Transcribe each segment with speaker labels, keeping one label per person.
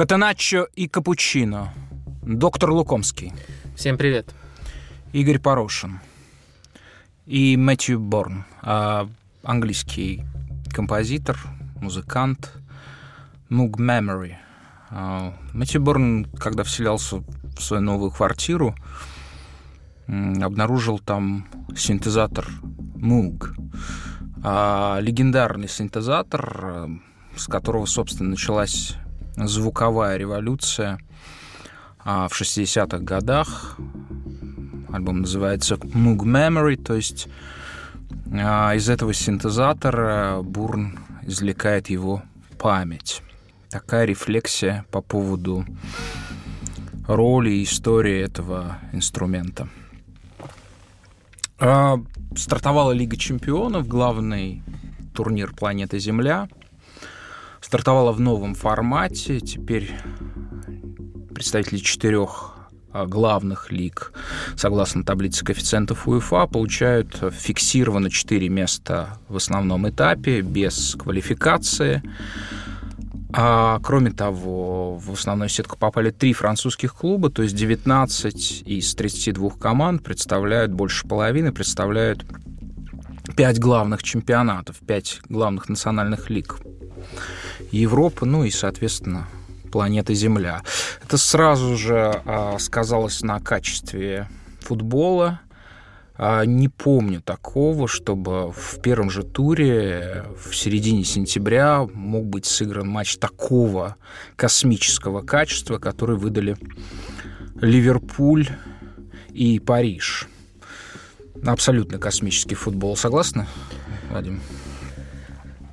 Speaker 1: Катаначо и капучино. Доктор Лукомский.
Speaker 2: Всем привет.
Speaker 1: Игорь Порошин. И Мэтью Борн, а, английский композитор, музыкант. Moog Memory. А, Мэтью Борн, когда вселялся в свою новую квартиру, обнаружил там синтезатор Moog. А, легендарный синтезатор, с которого, собственно, началась звуковая революция а, в 60-х годах. Альбом называется Moog Memory, то есть а, из этого синтезатора Бурн извлекает его память. Такая рефлексия по поводу роли и истории этого инструмента. А, стартовала Лига чемпионов, главный турнир планеты Земля – стартовала в новом формате. Теперь представители четырех а, главных лиг, согласно таблице коэффициентов УЕФА, получают фиксированно 4 места в основном этапе, без квалификации. А, кроме того, в основную сетку попали три французских клуба, то есть 19 из 32 команд представляют больше половины, представляют пять главных чемпионатов, пять главных национальных лиг. Европы, ну и, соответственно, планеты Земля. Это сразу же а, сказалось на качестве футбола. А, не помню такого, чтобы в первом же туре в середине сентября мог быть сыгран матч такого космического качества, который выдали Ливерпуль и Париж. Абсолютно космический футбол. Согласны, Вадим?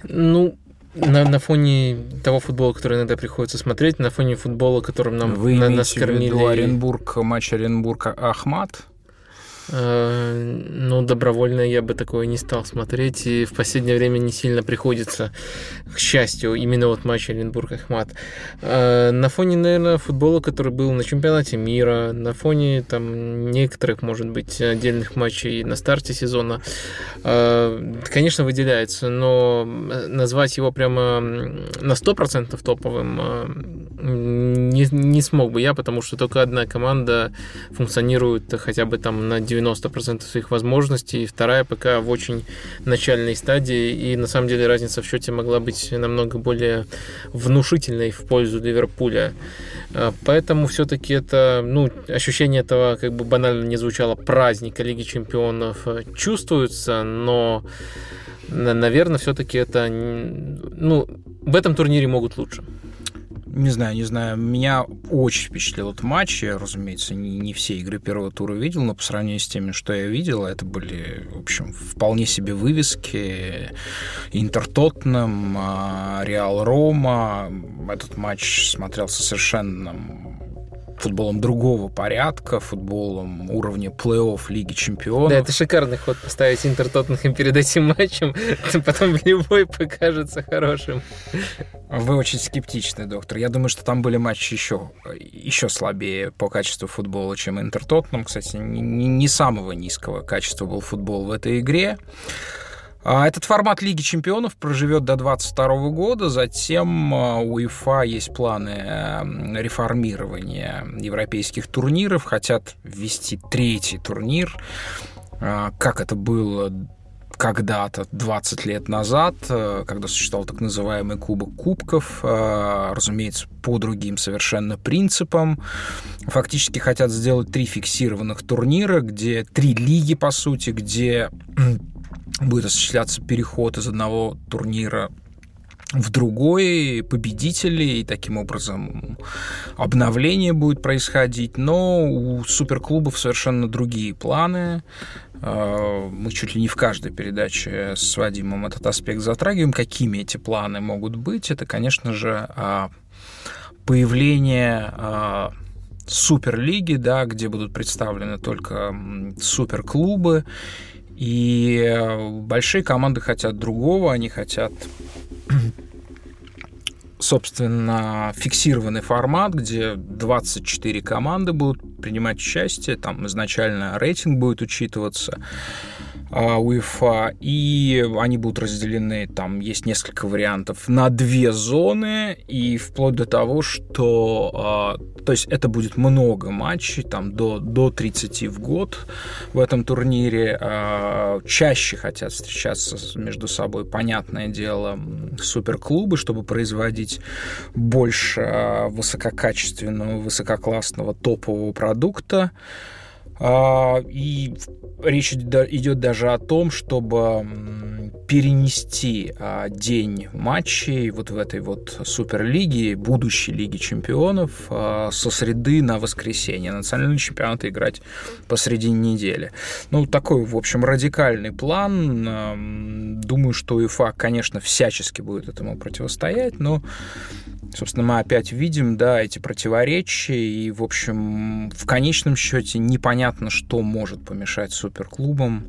Speaker 2: Ну, на, на фоне того футбола, который иногда приходится смотреть, на фоне футбола, которым нам
Speaker 1: Вы
Speaker 2: на,
Speaker 1: нас кормили... в виду Оренбург, матч Оренбург-Ахмат?
Speaker 2: Э, ну, добровольно я бы такое не стал смотреть, и в последнее время не сильно приходится, к счастью, именно вот матч Оренбург-Ахмат. Э, на фоне, наверное, футбола, который был на чемпионате мира, на фоне там некоторых, может быть, отдельных матчей на старте сезона, э, конечно, выделяется, но назвать его прямо на 100% топовым не, не смог бы я, потому что только одна команда функционирует хотя бы там на 90 90% своих возможностей, и вторая пока в очень начальной стадии, и на самом деле разница в счете могла быть намного более внушительной в пользу Ливерпуля. А, поэтому все-таки это, ну, ощущение этого, как бы банально не звучало, праздника Лиги Чемпионов э, чувствуется, но, наверное, все-таки это, ну, в этом турнире могут лучше
Speaker 1: не знаю, не знаю, меня очень впечатлил этот матч. Я, разумеется, не, не все игры первого тура видел, но по сравнению с теми, что я видел, это были, в общем, вполне себе вывески. Интер Тоттенхэм, Реал Рома. Этот матч смотрелся совершенно футболом другого порядка, футболом уровня плей-офф Лиги Чемпионов.
Speaker 2: Да, это шикарный ход поставить Интер Тоттенхэм перед этим матчем, потом любой покажется хорошим.
Speaker 1: Вы очень скептичны, доктор. Я думаю, что там были матчи еще, еще слабее по качеству футбола, чем Интер Тоттенхэм. Кстати, не, не самого низкого качества был футбол в этой игре. А этот формат Лиги чемпионов проживет до 2022 года, затем а, у УЕФА есть планы эм, реформирования европейских турниров, хотят ввести третий турнир, а, как это было когда-то, 20 лет назад, э, когда существовал так называемый Кубок Кубков, э, разумеется, по другим совершенно принципам. Фактически хотят сделать три фиксированных турнира, где три лиги, по сути, где будет осуществляться переход из одного турнира в другой победители, и таким образом обновление будет происходить. Но у суперклубов совершенно другие планы. А, мы чуть ли не в каждой передаче с Вадимом этот аспект затрагиваем. Какими эти планы могут быть? Это, конечно же, а, появление а, суперлиги, да, где будут представлены только суперклубы, и э, большие команды хотят другого, они хотят собственно, фиксированный формат, где 24 команды будут принимать участие, там изначально рейтинг будет учитываться. А, УЕФА, и они будут разделены, там есть несколько вариантов, на две зоны, и вплоть до того, что, а, то есть это будет много матчей, там до, до 30 в год в этом турнире, а, чаще хотят встречаться между собой, понятное дело, суперклубы, чтобы производить больше высококачественного, высококлассного топового продукта, и речь идет даже о том, чтобы перенести а, день матчей вот в этой вот Суперлиге, будущей Лиги Чемпионов а, со среды на воскресенье. Национальный чемпионат играть посредине недели. Ну, такой, в общем, радикальный план. Думаю, что УЕФА, конечно, всячески будет этому противостоять, но собственно, мы опять видим, да, эти противоречия, и, в общем, в конечном счете непонятно, что может помешать суперклубам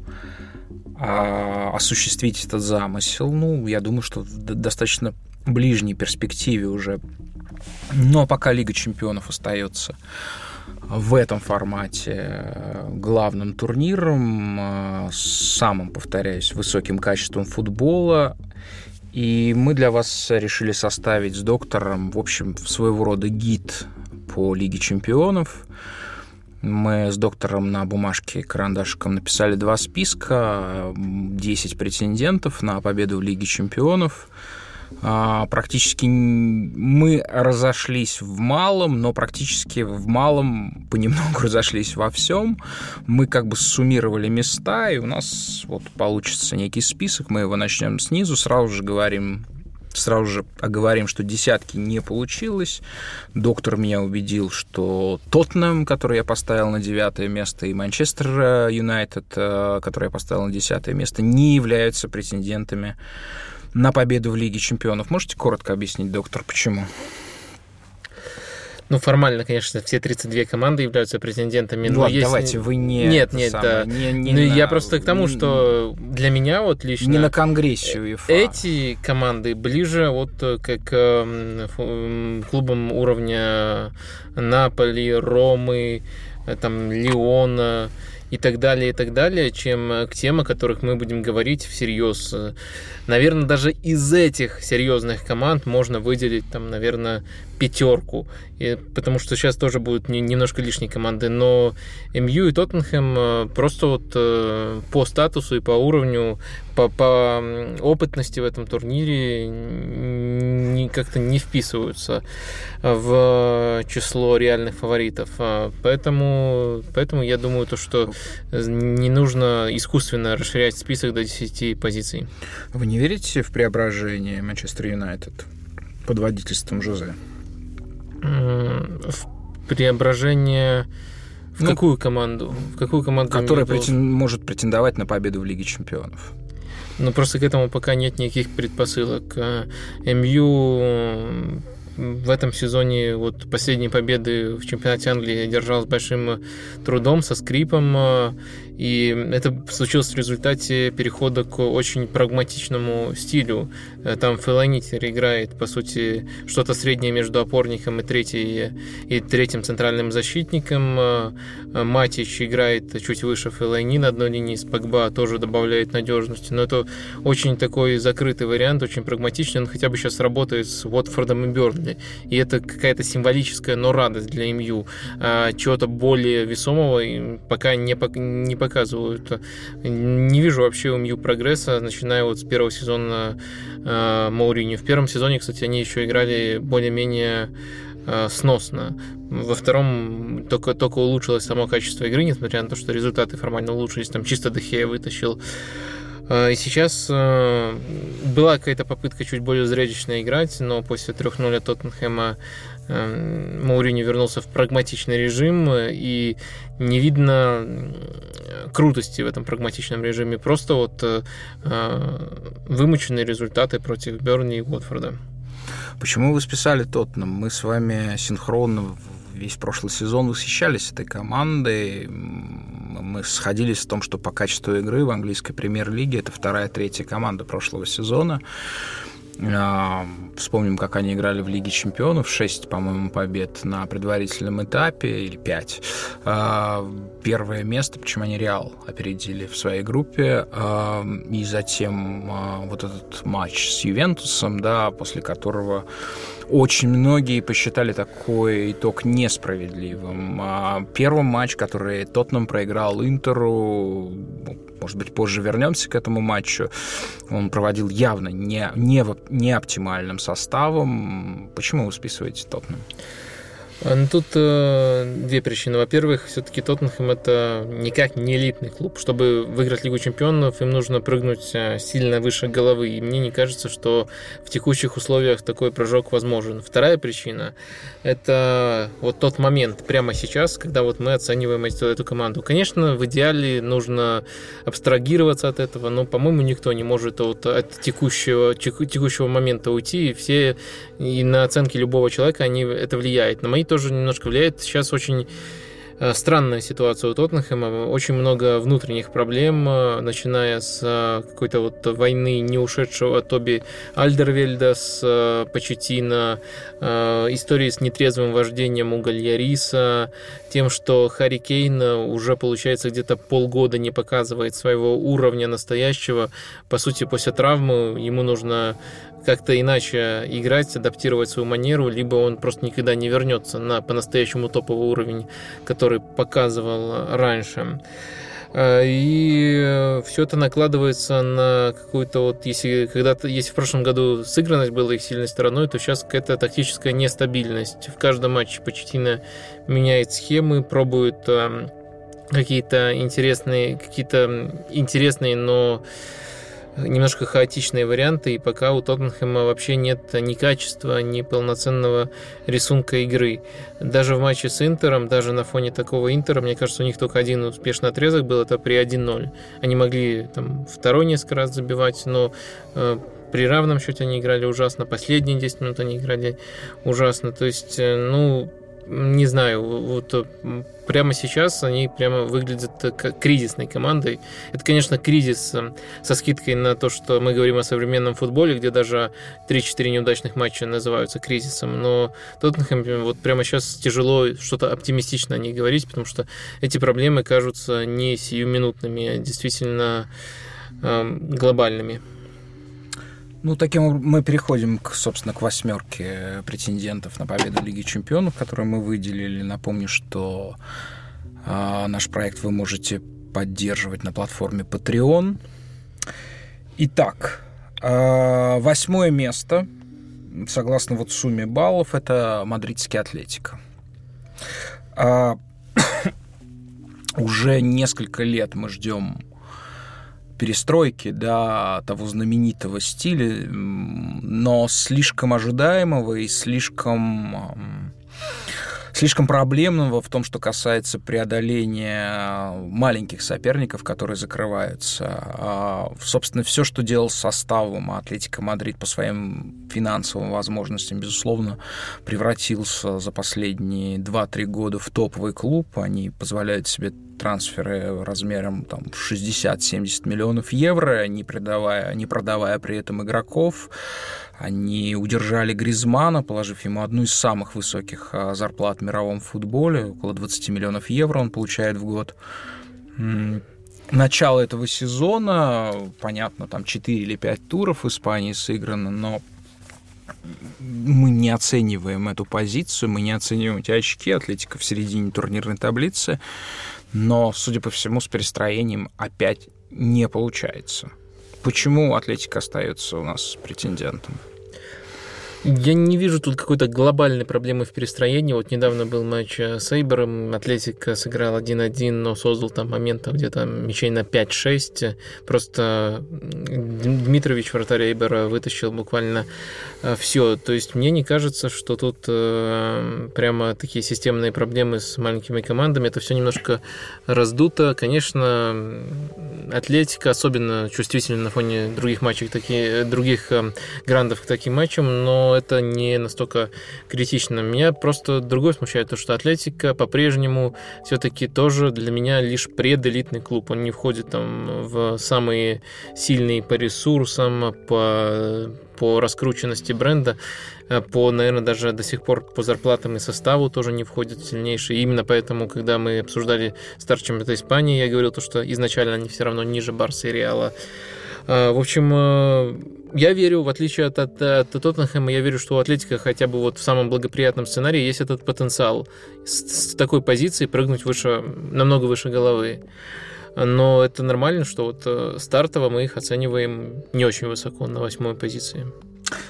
Speaker 1: а, осуществить этот замысел. Ну, я думаю, что в достаточно ближней перспективе уже. Но пока Лига чемпионов остается в этом формате э, главным турниром, э, самым, повторяюсь, высоким качеством футбола, и мы для вас решили составить с доктором, в общем, своего рода гид по Лиге чемпионов. Мы с доктором на бумажке карандашиком написали два списка, 10 претендентов на победу в Лиге чемпионов – а, практически мы разошлись в малом, но практически в малом понемногу разошлись во всем. Мы как бы суммировали места, и у нас вот получится некий список. Мы его начнем снизу, сразу же говорим сразу же оговорим, что десятки не получилось. Доктор меня убедил, что Тоттенхэм, который я поставил на девятое место, и Манчестер Юнайтед, э, который я поставил на десятое место, не являются претендентами на победу в Лиге чемпионов. Можете коротко объяснить, доктор, почему?
Speaker 2: Ну, формально, конечно, все 32 команды являются претендентами.
Speaker 1: Но Ладно, есть... давайте, вы не...
Speaker 2: Нет, нет, самое, да. Не, не ну, на... я просто к тому, что для меня вот лично...
Speaker 1: Не на Конгрессе УЕФА.
Speaker 2: Эти команды ближе вот к, к клубам уровня Наполи, Ромы, э, там, Лиона, и так далее, и так далее, чем э, к тем, о которых мы будем говорить всерьез. Наверное, даже из этих серьезных команд можно выделить, там, наверное, пятерку, и, потому что сейчас тоже будут не, немножко лишние команды, но МЮ и Тоттенхэм э, просто вот э, по статусу и по уровню, по, по опытности в этом турнире не, как-то не вписываются в число реальных фаворитов. А, поэтому, поэтому я думаю, то, что не нужно искусственно расширять список до 10 позиций.
Speaker 1: Вы не верите в преображение Манчестер Юнайтед под водительством Жозе?
Speaker 2: в преображение в ну, какую команду? В какую команду?
Speaker 1: Которая претен... может претендовать на победу в Лиге Чемпионов.
Speaker 2: Ну, просто к этому пока нет никаких предпосылок. А, МЮ в этом сезоне вот последние победы в чемпионате Англии держал с большим трудом, со скрипом. И это случилось в результате перехода к очень прагматичному стилю. Э, там Феланитер играет, по сути, что-то среднее между опорником и, третий, и третьим центральным защитником. Э, Матич играет чуть выше Фелайни на одной линии, с Погба тоже добавляет надежности. Но это очень такой закрытый вариант, очень прагматичный. Он хотя бы сейчас работает с Уотфордом и Бернли. И это какая-то символическая, но радость для МЮ. А чего-то более весомого пока не, не показывают. Не вижу вообще у Мью прогресса, начиная вот с первого сезона э, Маурини. В первом сезоне, кстати, они еще играли более-менее э, сносно. Во втором только, только улучшилось само качество игры, несмотря на то, что результаты формально улучшились. Там чисто Дехея вытащил и сейчас э, была какая-то попытка чуть более зрелищно играть, но после 3-0 от Тоттенхэма э, Маурини вернулся в прагматичный режим, и не видно крутости в этом прагматичном режиме. Просто вот э, вымученные результаты против Берни и Уотфорда.
Speaker 1: Почему вы списали Тоттенхэм? Мы с вами синхронно весь прошлый сезон восхищались этой командой. Мы сходились в том, что по качеству игры в английской премьер-лиге это вторая, третья команда прошлого сезона. А, вспомним, как они играли в Лиге Чемпионов. 6, по-моему, побед на предварительном этапе, или 5. А, первое место, почему они Реал опередили в своей группе. А, и затем вот этот матч с Ювентусом, да, после которого очень многие посчитали такой итог несправедливым. Первый матч, который Тоттенхэм проиграл Интеру, может быть, позже вернемся к этому матчу. Он проводил явно не, не, не оптимальным составом. Почему вы списываете Тоттенхэм?
Speaker 2: А, ну, тут э, две причины. Во-первых, все-таки Тоттенхэм это никак не элитный клуб. Чтобы выиграть Лигу Чемпионов, им нужно прыгнуть э, сильно выше головы. И мне не кажется, что в текущих условиях такой прыжок возможен. Вторая причина – это вот тот момент прямо сейчас, когда вот мы оцениваем эту, команду. Конечно, в идеале нужно абстрагироваться от этого, но, по-моему, никто не может вот от текущего, текущего момента уйти. И все и на оценки любого человека они, это влияет. На мои тоже немножко влияет. Сейчас очень странная ситуация у Тоттенхэма. Очень много внутренних проблем, э, начиная с э, какой-то вот войны не ушедшего Тоби Альдервельда с Почетина, истории с нетрезвым вождением у Гальяриса, тем, что Харри Кейн уже, получается, где-то полгода не показывает своего уровня настоящего. По сути, после травмы ему нужно как-то иначе играть, адаптировать свою манеру, либо он просто никогда не вернется на по-настоящему топовый уровень, который показывал раньше. А, и все это накладывается на какую-то вот, если когда-то, если в прошлом году сыгранность была их сильной стороной, то сейчас какая-то тактическая нестабильность. В каждом матче Почетина меняет схемы, пробует какие-то интересные, какие-то интересные, но немножко хаотичные варианты, и пока у Тоттенхэма вообще нет ни качества, ни полноценного рисунка игры. Даже в матче с Интером, даже на фоне такого Интера, мне кажется, у них только один успешный отрезок был, это при 1-0. Они могли там второй несколько раз забивать, но э, при равном счете они играли ужасно, последние 10 минут они играли ужасно. То есть, э, ну, не знаю, вот э, прямо сейчас они прямо выглядят как кризисной командой. Это, конечно, кризис э, со скидкой на то, что мы говорим о современном футболе, где даже 3-4 неудачных матча называются кризисом, но Тоттенхэм вот прямо сейчас тяжело что-то оптимистично о них говорить, потому что эти проблемы кажутся не сиюминутными, а действительно э, глобальными.
Speaker 1: Ну, таким мы переходим, к, собственно, к восьмерке претендентов на победу Лиги Чемпионов, которые мы выделили. Напомню, что э, наш проект вы можете поддерживать на платформе Patreon. Итак, э, восьмое место, согласно вот сумме баллов, это мадридский Атлетика. Э, уже несколько лет мы ждем перестройки, да, того знаменитого стиля, но слишком ожидаемого и слишком слишком проблемного в том, что касается преодоления маленьких соперников, которые закрываются. А, собственно, все, что делал с составом Атлетика Мадрид по своим финансовым возможностям, безусловно, превратился за последние 2-3 года в топовый клуб. Они позволяют себе трансферы размером там, 60-70 миллионов евро, не, продавая, не продавая при этом игроков. Они удержали Гризмана, положив ему одну из самых высоких а, зарплат в мировом футболе. Около 20 миллионов евро он получает в год. Начало этого сезона, понятно, там 4 или 5 туров в Испании сыграно, но мы не оцениваем эту позицию, мы не оцениваем эти очки. Атлетика в середине турнирной таблицы но, судя по всему, с перестроением опять не получается. Почему Атлетика остается у нас претендентом?
Speaker 2: Я не вижу тут какой-то глобальной проблемы в перестроении. Вот недавно был матч э, с Эйбером. Атлетика сыграл 1-1, но создал там моментов где-то мячей на 5-6. Просто Дмитрович, вратарь Эйбера, вытащил буквально э, все. То есть мне не кажется, что тут э, прямо такие системные проблемы с маленькими командами. Это все немножко раздуто. Конечно, Атлетика особенно чувствительна на фоне других матчей, такие, других грандов к таким матчам, но это не настолько критично. Меня просто другое смущает, то, что Атлетика по-прежнему все-таки тоже для меня лишь пределитный клуб. Он не входит там в самые сильные по ресурсам, по по раскрученности бренда, э, по, наверное, даже до сих пор по зарплатам и составу тоже не входит сильнейший. Именно поэтому, когда мы обсуждали старт чемпионата Испании, я говорил то, что изначально они все равно ниже Барса и Реала. Э, в общем, э, я верю, в отличие от, от, от Тоттенхэма, я верю, что у Атлетика хотя бы вот в самом благоприятном сценарии есть этот потенциал с, с такой позиции прыгнуть выше, намного выше головы. Но это нормально, что вот стартово мы их оцениваем не очень высоко, на восьмой позиции.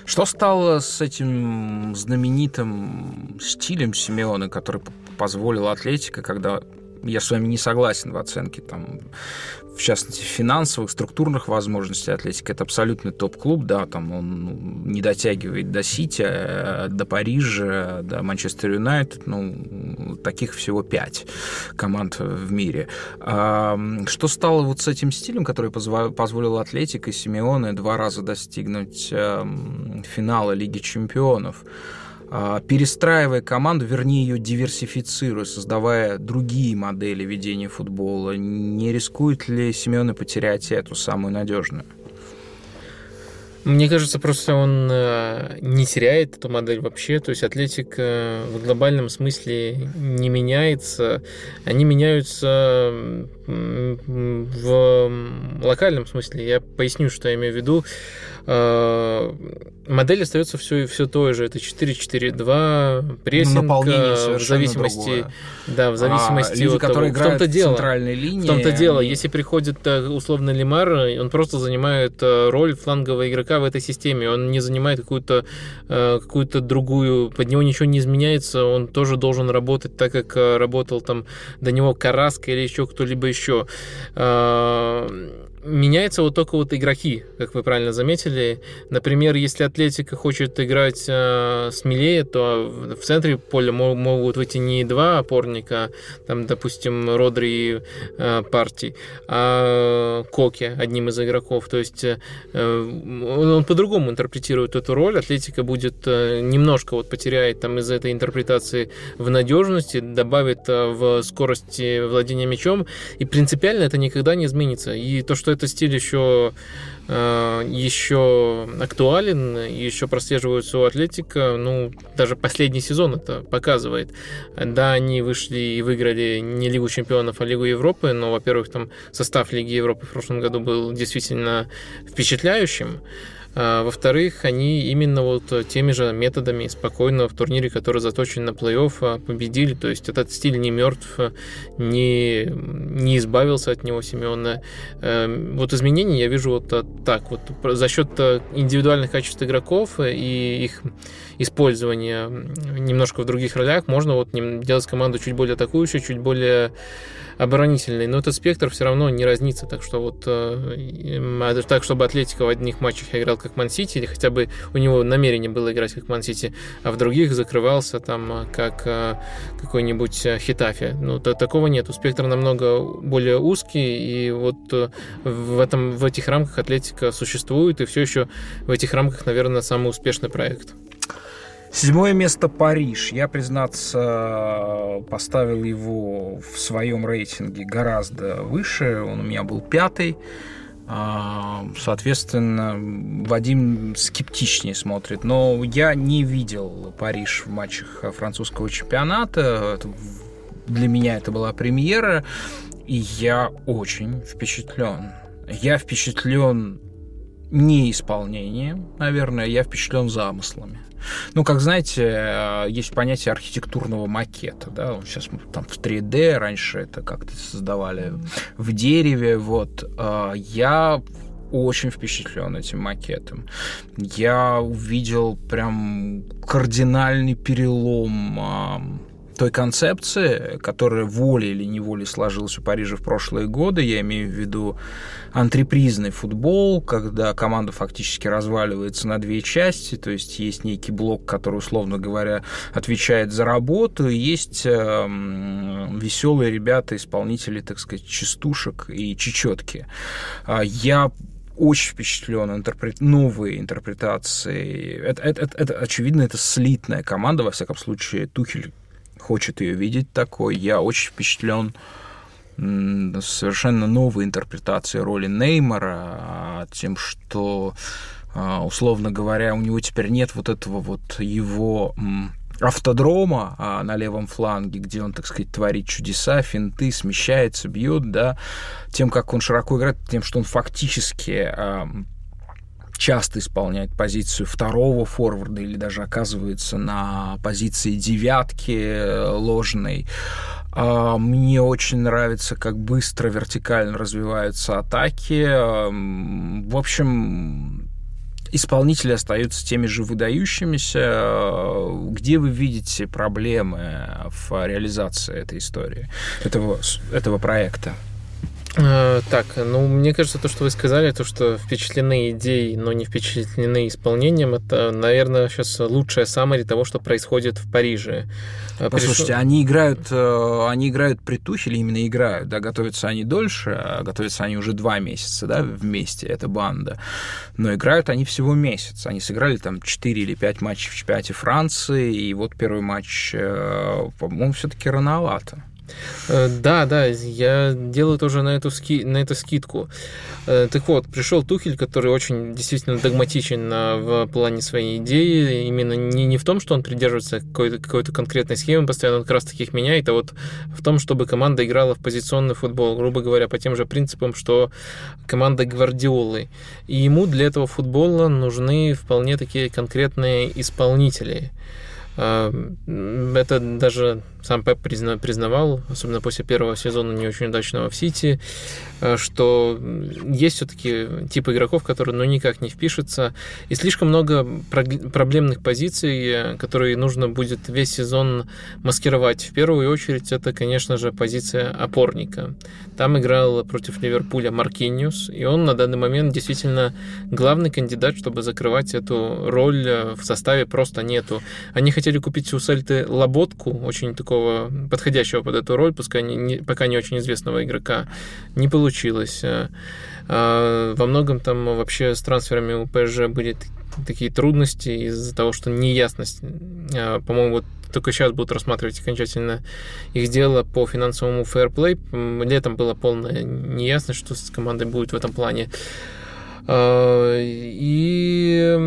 Speaker 1: Что стало с этим знаменитым стилем Симеона, который позволил Атлетика, когда я с вами не согласен в оценке там в частности, финансовых, структурных возможностей Атлетика. Это абсолютный топ-клуб, да, там он ну, не дотягивает до Сити, э, до Парижа, до Манчестер Юнайтед, ну, таких всего пять команд в мире. А, что стало вот с этим стилем, который позволил Атлетико и Симеоне два раза достигнуть эм, финала Лиги Чемпионов? А, перестраивая команду, вернее ее диверсифицируя, создавая другие модели ведения футбола, не рискует ли Семены потерять эту самую надежную?
Speaker 2: Мне кажется, просто он э, не теряет эту модель вообще. То есть Атлетик э, в глобальном смысле не меняется. Они меняются в локальном смысле. Я поясню, что я имею в виду. Э, модель остается все, все той же. Это 4-4-2, прессинг в зависимости, другое. да, в зависимости а,
Speaker 1: люди, от которые того.
Speaker 2: в том-то дело,
Speaker 1: центральной линии.
Speaker 2: В том-то дело, они... если приходит условно Лимар, он просто занимает роль флангового игрока в этой системе. Он не занимает какую-то какую-то другую, под него ничего не изменяется. Он тоже должен работать так, как работал там до него Караска или еще кто-либо еще еще э, меняется вот только вот игроки, как вы правильно заметили. Например, если Атлетика хочет играть э, смелее, то в центре поля могут выйти не два опорника, там, допустим, Родри и э, Парти, а Коки одним из игроков. То есть э, он по-другому интерпретирует эту роль. Атлетика будет э, немножко вот потеряет там из этой интерпретации в надежности, добавит э, в скорости владения мячом, и принципиально это никогда не изменится. И то, что этот стиль еще, э, еще актуален, еще прослеживается у Атлетика, ну, даже последний сезон это показывает. Да, они вышли и выиграли не Лигу чемпионов, а Лигу Европы, но, во-первых, там состав Лиги Европы в прошлом году был действительно впечатляющим. А, во-вторых, они именно вот теми же методами спокойно в турнире, который заточен на плей-офф, а, победили. То есть этот стиль не мертв, не, не избавился от него Семена. Эм, вот изменения я вижу вот так. Вот за счет э, индивидуальных качеств игроков и их использования немножко в других ролях можно вот делать команду чуть более атакующей, чуть более оборонительный, но этот спектр все равно не разнится, так что вот э, так, чтобы Атлетика в одних матчах играл как Ман-Сити, или хотя бы у него намерение было играть как Ман-Сити, а в других закрывался там э, как э, какой-нибудь Хитафи. Ну, то, такого нету. Спектр намного более узкий, и вот в, этом, в этих рамках Атлетика существует, и все еще в этих рамках, наверное, самый успешный проект.
Speaker 1: Седьмое место Париж. Я, признаться, поставил его в своем рейтинге гораздо выше. Он у меня был пятый. А, соответственно, Вадим скептичнее смотрит. Но я не видел Париж в матчах французского чемпионата. Для меня это была премьера. И я очень впечатлен. Я впечатлен не исполнением, наверное, я впечатлен замыслами. Ну, как знаете, э, есть понятие архитектурного макета, да, сейчас мы там в 3D, раньше это как-то создавали в дереве, вот. Э, я очень впечатлен этим макетом. Я увидел прям кардинальный перелом той концепции, которая волей или неволей сложилась у Парижа в прошлые годы, я имею в виду антрепризный футбол, когда команда фактически разваливается на две части, то есть есть некий блок, который, условно говоря, отвечает за работу, и есть э, веселые ребята, исполнители, так сказать, частушек и чечетки. А я очень впечатлен интерпрет... новые интерпретации. Это, это, это, это, очевидно, это слитная команда, во всяком случае, Тухель хочет ее видеть такой. Я очень впечатлен совершенно новой интерпретацией роли Неймара, а, тем, что, а, условно говоря, у него теперь нет вот этого вот его автодрома а, на левом фланге, где он, так сказать, творит чудеса, финты, смещается, бьет, да, тем, как он широко играет, тем, что он фактически часто исполняет позицию второго форварда или даже оказывается на позиции девятки э, ложной. А, мне очень нравится, как быстро вертикально развиваются атаки. В общем, исполнители остаются теми же выдающимися. Где вы видите проблемы в реализации этой истории, этого, этого проекта?
Speaker 2: Э, так, ну, мне кажется, то, что вы сказали, то, что впечатлены идеей, но не впечатлены исполнением, это, наверное, сейчас лучшая саммари того, что происходит в Париже.
Speaker 1: Э, Послушайте, Приш... они играют, э, они играют при Тухеле, именно играют, да, готовятся они дольше, а готовятся они уже два месяца, да, вместе, эта банда, но играют они всего месяц, они сыграли там 4 или 5 матчей в чемпионате Франции, и вот первый матч, по-моему, все-таки рановато.
Speaker 2: Э, да, да, я делаю тоже на эту, ски, на эту скидку. Э, так вот, пришел Тухель, который очень действительно догматичен в плане своей идеи. Именно не, не в том, что он придерживается какой-то, какой-то конкретной схемы, постоянно он как раз таких меняет, а вот в том, чтобы команда играла в позиционный футбол, грубо говоря, по тем же принципам, что команда Гвардиолы. И ему для этого футбола нужны вполне такие конкретные исполнители. Э, это даже сам Пеп признавал, особенно после первого сезона не очень удачного в Сити, э, что есть все-таки тип игроков, которые ну, никак не впишутся, и слишком много проблемных позиций, которые нужно будет весь сезон маскировать. В первую очередь это, конечно же, позиция опорника. Там играл против Ливерпуля Маркиниус, и он на данный момент действительно главный кандидат, чтобы закрывать эту роль в составе просто нету. Они хотели купить у Сельты Лоботку, очень такого такого подходящего под эту роль, пускай не, не, пока не очень известного игрока, не получилось. Э, а, во многом там вообще с трансферами у ПСЖ были такие трудности из-за того, что неясность. А, по-моему, вот только сейчас будут рассматривать окончательно их дело по финансовому фэрплей. Летом было полная неясность, что с командой будет в этом плане. А, и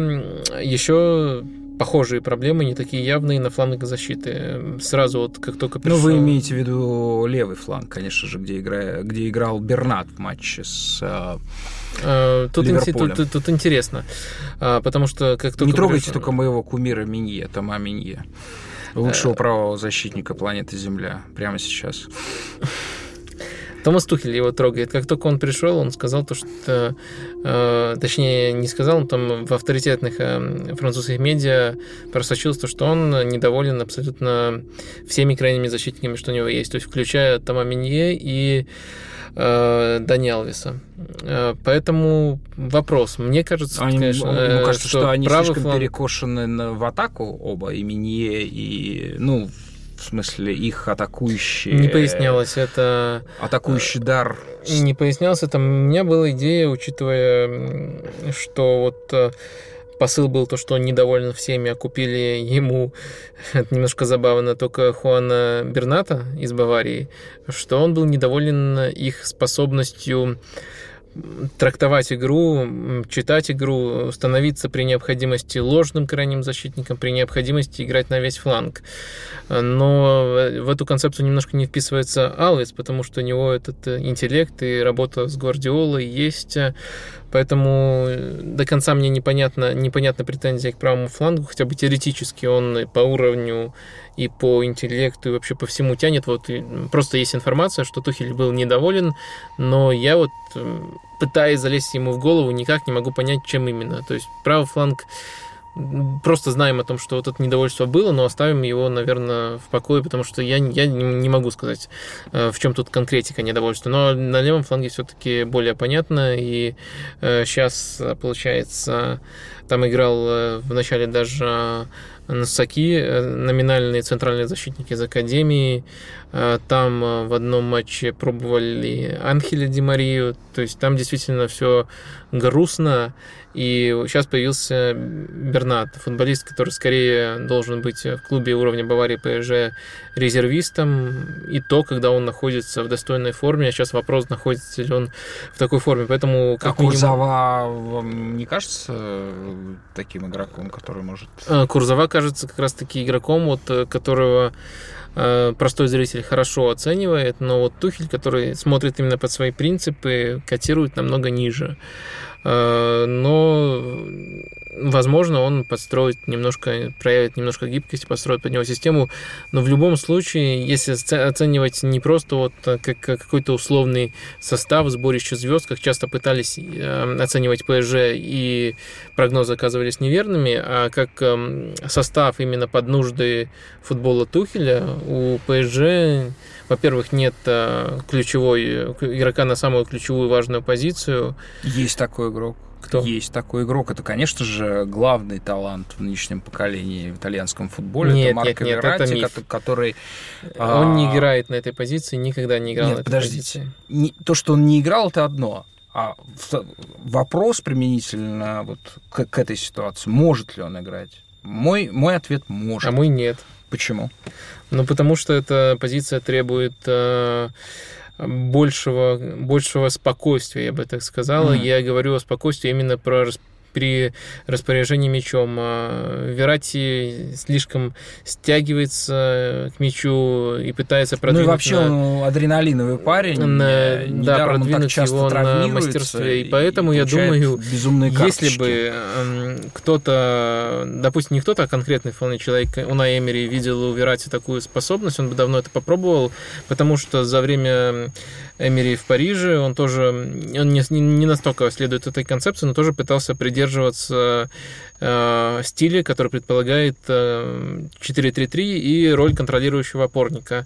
Speaker 2: еще похожие проблемы, не такие явные на флангах защиты. Сразу вот как только
Speaker 1: пришел... Ну, вы имеете в виду левый фланг, конечно же, где, игра... где играл Бернат в матче с а,
Speaker 2: а, Тут, тут, тут, тут интересно, а, потому что как только...
Speaker 1: Не трогайте пришел... только моего кумира Минье, Тома Минье. Лучшего правого защитника планеты Земля прямо сейчас.
Speaker 2: Томас Тухель его трогает. Как только он пришел, он сказал то, что... Э, точнее, не сказал, но там в авторитетных э, французских медиа просочилось то, что он недоволен абсолютно всеми крайними защитниками, что у него есть. То есть, включая Тома Минье и э, Дани Алвиса. Э, поэтому вопрос. Мне кажется,
Speaker 1: они, конечно, мне кажется что, что они слишком фланг... перекошены в атаку оба, и Минье, и... Ну, в смысле их атакующий...
Speaker 2: Не пояснялось, это...
Speaker 1: Атакующий дар.
Speaker 2: Не пояснялось, это у меня была идея, учитывая, что вот э, посыл был то, что он недоволен всеми, а купили ему, это немножко забавно, только Хуана Берната из Баварии, что он был недоволен их способностью трактовать игру, читать игру, становиться при необходимости ложным крайним защитником, при необходимости играть на весь фланг. Но в эту концепцию немножко не вписывается Алвес, потому что у него этот интеллект и работа с Гвардиолой есть. Поэтому до конца мне непонятно, непонятна претензия к правому флангу, хотя бы теоретически он по уровню и по интеллекту, и вообще по всему тянет. Вот просто есть информация, что Тухель был недоволен, но я вот пытаясь залезть ему в голову, никак не могу понять, чем именно. То есть правый фланг просто знаем о том, что вот это недовольство было, но оставим его, наверное, в покое, потому что я, я не могу сказать, э, в чем тут конкретика недовольства. Но на левом фланге все-таки более понятно, и сейчас, получается, там играл в начале даже Носаки, э, номинальные центральные защитники из Академии. Э, там э, в одном матче пробовали Анхеля Ди Марию. То есть там действительно все грустно. И сейчас появился Бернат, футболист, который скорее должен быть в клубе уровня Баварии ПСЖ резервистом. И то, когда он находится в достойной форме. А сейчас вопрос, находится ли он в такой форме. Поэтому
Speaker 1: как а минимум... Курзова вам не кажется таким игроком, который может...
Speaker 2: Курзова кажется как раз-таки игроком, вот, которого Э, простой зритель хорошо оценивает, но вот Тухель, который смотрит именно под свои принципы, котирует намного ниже. Э, но возможно, он подстроит немножко, проявит немножко гибкости, построит под него систему, но в любом случае, если оценивать не просто вот э, как какой-то условный состав, сборище звезд, как часто пытались оценивать ПСЖ и прогнозы оказывались неверными, а как эм, состав именно под нужды футбола Тухеля, у ПСЖ во-первых, нет э, ключевой игрока на самую ключевую важную позицию.
Speaker 1: Есть такой игрок.
Speaker 2: Кто?
Speaker 1: Есть такой игрок. Это, конечно же, главный талант в нынешнем поколении в итальянском футболе.
Speaker 2: Нет,
Speaker 1: это Марко
Speaker 2: нет, нет,
Speaker 1: Верати,
Speaker 2: это миф.
Speaker 1: который...
Speaker 2: Он а... не играет на этой позиции, никогда не играл
Speaker 1: нет,
Speaker 2: на этой
Speaker 1: подождите.
Speaker 2: позиции.
Speaker 1: Не, то, что он не играл, это одно. А вопрос применительно вот к, к этой ситуации, может ли он играть? Мой, мой ответ может.
Speaker 2: А мой нет.
Speaker 1: Почему?
Speaker 2: Ну, потому что эта позиция требует э, большего, большего спокойствия, я бы так сказала. Mm. Я говорю о спокойствии именно про при распоряжении мячом. А Верати слишком стягивается к мячу и пытается продвинуть...
Speaker 1: Ну и вообще на... он адреналиновый парень.
Speaker 2: На... Да, продвинуть его на мастерстве. И поэтому и я думаю, если бы кто-то, допустим, не кто-то, а конкретный вполне человек, у Эмери видел у Верати такую способность, он бы давно это попробовал, потому что за время Эмери в Париже, он тоже, он не, не настолько следует этой концепции, но тоже пытался придерживаться э, стиля, который предполагает э, 4-3-3 и роль контролирующего опорника.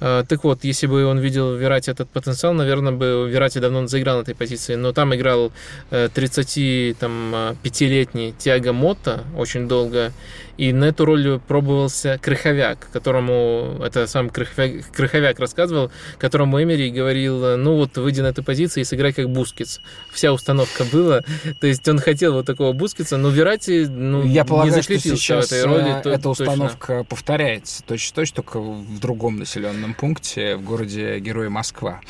Speaker 2: Э, так вот, если бы он видел в Верратти этот потенциал, наверное, бы Верратти давно заиграл на этой позиции, но там играл э, 35-летний Тиаго Мотта очень долго, и на эту роль пробовался Крыховяк, которому, это сам Крыховяк, Крыховяк рассказывал, которому Эмери говорил, ну вот, выйди на эту позицию и сыграй как Бускетс. Вся установка была. То есть он хотел вот такого Бускетса, но Верратти ну,
Speaker 1: Я полагаю,
Speaker 2: не
Speaker 1: что сейчас
Speaker 2: этой роли.
Speaker 1: Э, эта установка точно. повторяется точно-точно, только в другом населенном пункте, в городе Герой Москва.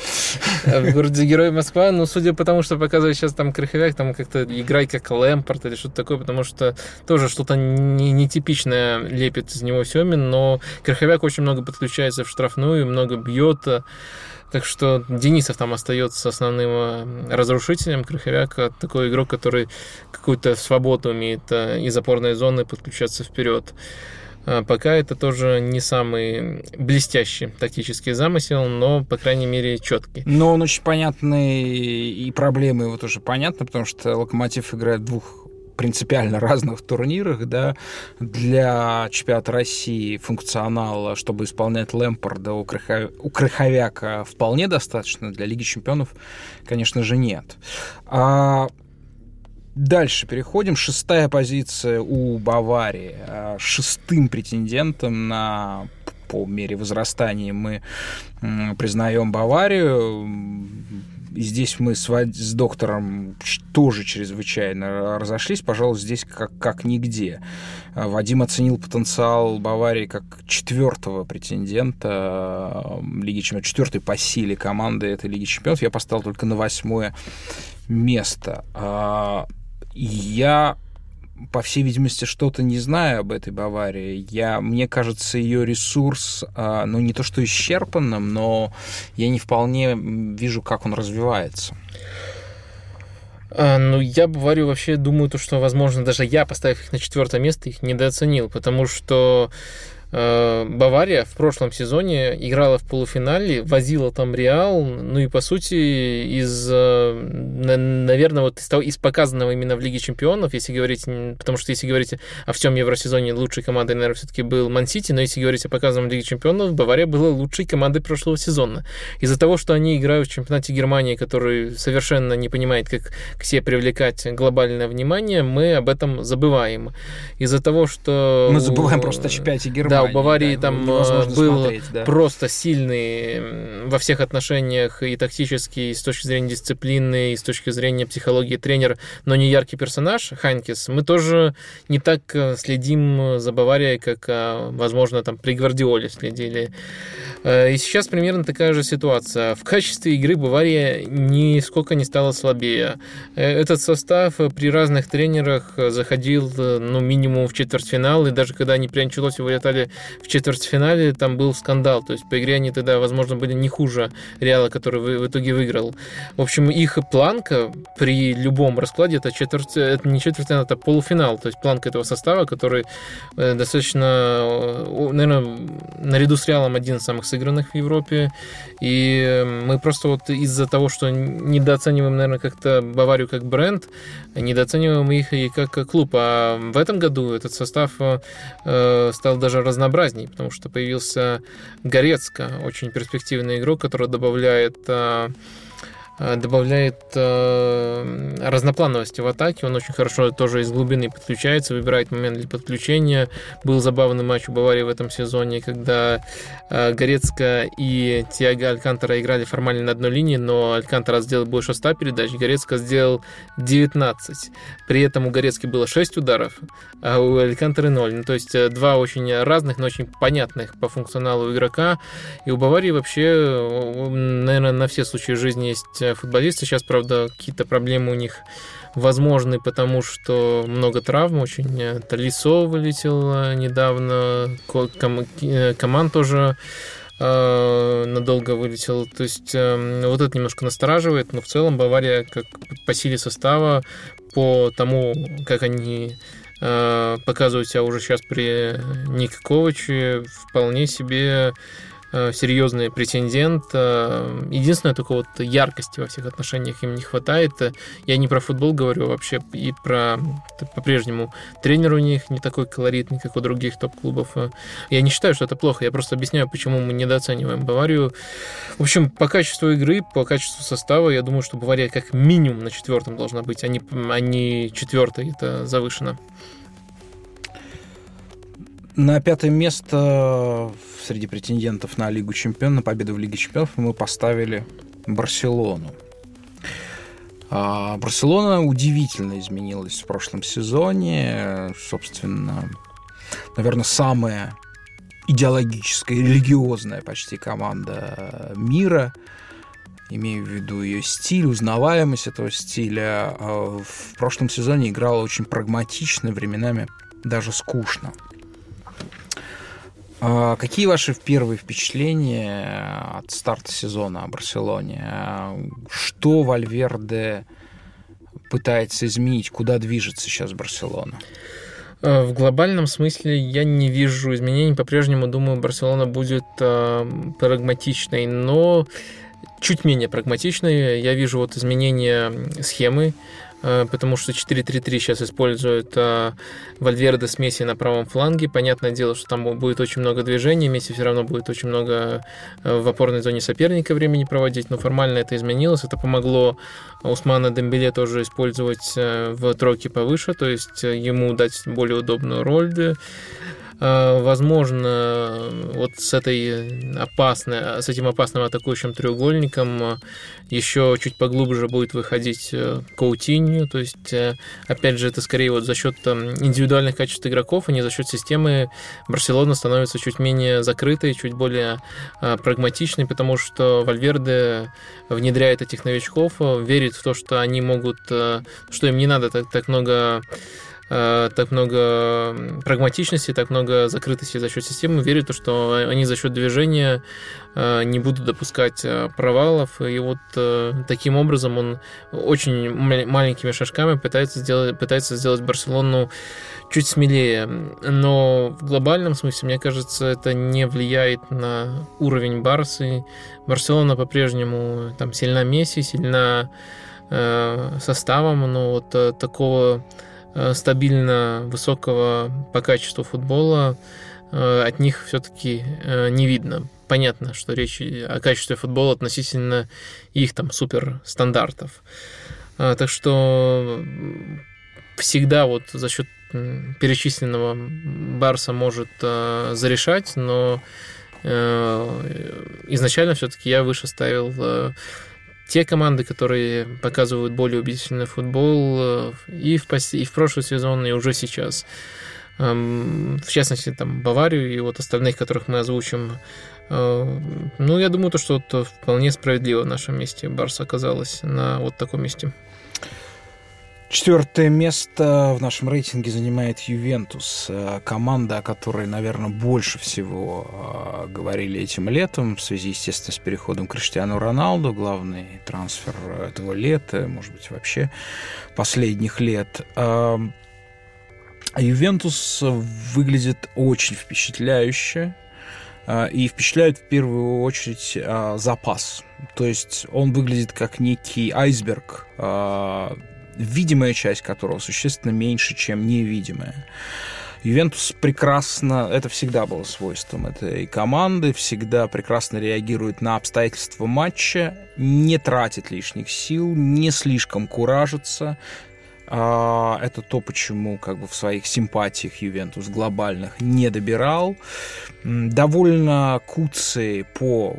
Speaker 2: В городе Герой Москва, ну, судя по тому, что показывает сейчас там Крыховяк, там как-то играй как Лэмпорт или что-то такое, потому что тоже что-то не, не типичное лепит из него Семин, но Крыховяк очень много подключается в штрафную, много бьет. Так что Денисов там остается основным э, разрушителем. Крыховяк такой игрок, который какую-то свободу умеет э, из опорной зоны подключаться вперед. А пока это тоже не самый блестящий тактический замысел, но, по крайней мере, четкий.
Speaker 1: Но он очень понятный, и проблемы его тоже понятны, потому что Локомотив играет двух принципиально разных турнирах, да, для чемпионата России функционала, чтобы исполнять Лэмпорда у, Крыхов... у Крыховяка вполне достаточно, для Лиги чемпионов, конечно же, нет. А Дальше переходим. Шестая позиция у Баварии. А, шестым претендентом на по мере возрастания мы признаем Баварию здесь мы с, с доктором тоже чрезвычайно разошлись. Пожалуй, здесь как, как нигде. Вадим оценил потенциал Баварии как четвертого претендента Лиги Чемпионов, четвертой по силе команды этой Лиги Чемпионов. Я поставил только на восьмое место. А, я по всей видимости, что-то не знаю об этой Баварии. Я, мне кажется, ее ресурс, э, ну, не то что исчерпанным, но я не вполне вижу, как он развивается.
Speaker 2: А, ну, я Баварию вообще думаю, то, что, возможно, даже я, поставив их на четвертое место, их недооценил, потому что Бавария в прошлом сезоне играла в полуфинале, возила там Реал, ну и по сути из, э, наверное, вот из, того, из показанного именно в Лиге Чемпионов, если говорить, потому что если говорить о всем Евросезоне, лучшей командой, наверное, все-таки был Ман-Сити, но если говорить о показанном Лиге Чемпионов, Бавария была лучшей командой прошлого сезона. Из-за того, что они играют в чемпионате Германии, который совершенно не понимает, как к себе привлекать глобальное внимание, мы об этом забываем. Из-за того, что...
Speaker 1: Мы забываем просто о чемпионате Германии. Да,
Speaker 2: у Баварии да, там э, был да. просто сильный во всех отношениях и тактически, и с точки зрения дисциплины, и с точки зрения психологии тренер, но не яркий персонаж Хайнкес. Мы тоже не так э, следим за Баварией, как, э, возможно, там при Гвардиоле следили. И сейчас примерно такая же ситуация. В качестве игры Бавария нисколько не стала слабее. Этот состав при разных тренерах заходил ну, минимум в четвертьфинал, и даже когда они при Анчелоте вылетали в четвертьфинале там был скандал. То есть по игре они тогда, возможно, были не хуже Реала, который в итоге выиграл. В общем, их планка при любом раскладе это четверть, это не четвертьфинал, это полуфинал. То есть планка этого состава, который э, достаточно, наверное, наряду с Реалом один из самых сыгранных в Европе. И мы просто вот из-за того, что недооцениваем, наверное, как-то Баварию как бренд, недооцениваем их и как клуб. А в этом году этот состав э, стал даже разнообразней, потому что появился Горецко, очень перспективный игрок, который добавляет а, добавляет э, разноплановости в атаке. Он очень хорошо тоже из глубины подключается, выбирает момент для подключения. Был забавный матч у Баварии в этом сезоне, когда э, Горецко и Тиаго Алькантара играли формально на одной линии, но Алькантара сделал больше 100 передач, Горецко сделал 19. При этом у Горецки было 6 ударов, а у Алькантары 0. Ну, то есть э, два очень разных, но очень понятных по функционалу игрока. И у Баварии вообще, э, наверное, на все случаи жизни есть Э, футболисты. Сейчас, правда, какие-то проблемы у них возможны, потому что много травм очень. Э, Талисо вылетел э, недавно, Команд тоже надолго вылетел. То есть вот это немножко настораживает, но в целом Бавария как по силе состава, по тому, как они показывают себя уже сейчас при Никаковиче, вполне себе Э, серьезный претендент. Э, единственное, только вот яркости во всех отношениях им не хватает. Я не про футбол говорю вообще, и про по-прежнему тренер у них не такой колоритный, как у других топ-клубов. Я не считаю, что это плохо, я просто объясняю, почему мы недооцениваем Баварию. В общем, по качеству игры, по качеству состава, я думаю, что Бавария как минимум на четвертом должна быть, а не, а не четвертой, это завышено.
Speaker 1: На пятое место среди претендентов на Лигу Чемпионов, на победу в Лиге Чемпионов мы поставили Барселону. А Барселона удивительно изменилась в прошлом сезоне. Собственно, наверное, самая идеологическая, религиозная почти команда мира. Имею в виду ее стиль, узнаваемость этого стиля. А в прошлом сезоне играла очень прагматично, временами даже скучно. А какие ваши первые впечатления от старта сезона о Барселоне? Что Вальверде пытается изменить? Куда движется сейчас Барселона?
Speaker 2: Э, в глобальном смысле я не вижу изменений. По-прежнему думаю, Барселона будет э, прагматичной, но чуть менее прагматичной. Я вижу вот изменения схемы. Э, потому что 4-3-3 сейчас используют э, Вальверде с Месси на правом фланге. Понятное дело, что там будет очень много движений, Месси все равно будет очень много э, в опорной зоне соперника времени проводить, но формально это изменилось. Это помогло Усмана Дембеле тоже использовать в тройке повыше, то есть ему дать более удобную роль. Э, возможно, вот с этой опасной, с этим опасным атакующим треугольником э, еще чуть поглубже будет выходить э, Каутинью, то есть, опять же, это скорее вот за счет индивидуальных качеств игроков, а не за счет системы Барселона становится чуть менее закрытой, чуть более прагматичной, потому что Вальверде внедряет этих новичков, верит в то, что они могут, что им не надо так, так много э, так много прагматичности, так много закрытости за счет системы, верю, то, что они за счет движения э, не будут допускать э, провалов. И вот таким образом он очень маленькими шажками пытается сделать, пытается сделать Барселону чуть смелее. Но в глобальном смысле, мне кажется, это не влияет на уровень Барсы. Барселона по-прежнему там сильна Месси, сильна составом, но вот такого стабильно высокого по качеству футбола э, от них все-таки э, не видно. Понятно, что речь о качестве футбола относительно их там супер стандартов. Э, так что всегда вот за счет перечисленного Барса может э, зарешать, но э, изначально все-таки я выше ставил э, те команды, которые показывают более убедительный футбол э, и в, и в прошлый сезон, и уже сейчас. Эм, в частности, там Баварию и вот остальных, которых мы озвучим. Э, ну, я думаю, то, что вполне справедливо в нашем месте Барса оказалась на вот таком месте.
Speaker 1: Четвертое место в нашем рейтинге занимает Ювентус. Э, команда, о которой, наверное, больше всего э, говорили этим летом, в связи, естественно, с переходом Криштиану Роналду, главный трансфер этого лета, может быть, вообще последних лет. Э, Ювентус выглядит очень впечатляюще. И впечатляет в первую очередь запас. То есть он выглядит как некий айсберг, видимая часть которого существенно меньше, чем невидимая. Ювентус прекрасно, это всегда было свойством этой команды, всегда прекрасно реагирует на обстоятельства матча, не тратит лишних сил, не слишком куражится. А, это то, почему как бы в своих симпатиях Ювентус глобальных не добирал. Довольно куцый по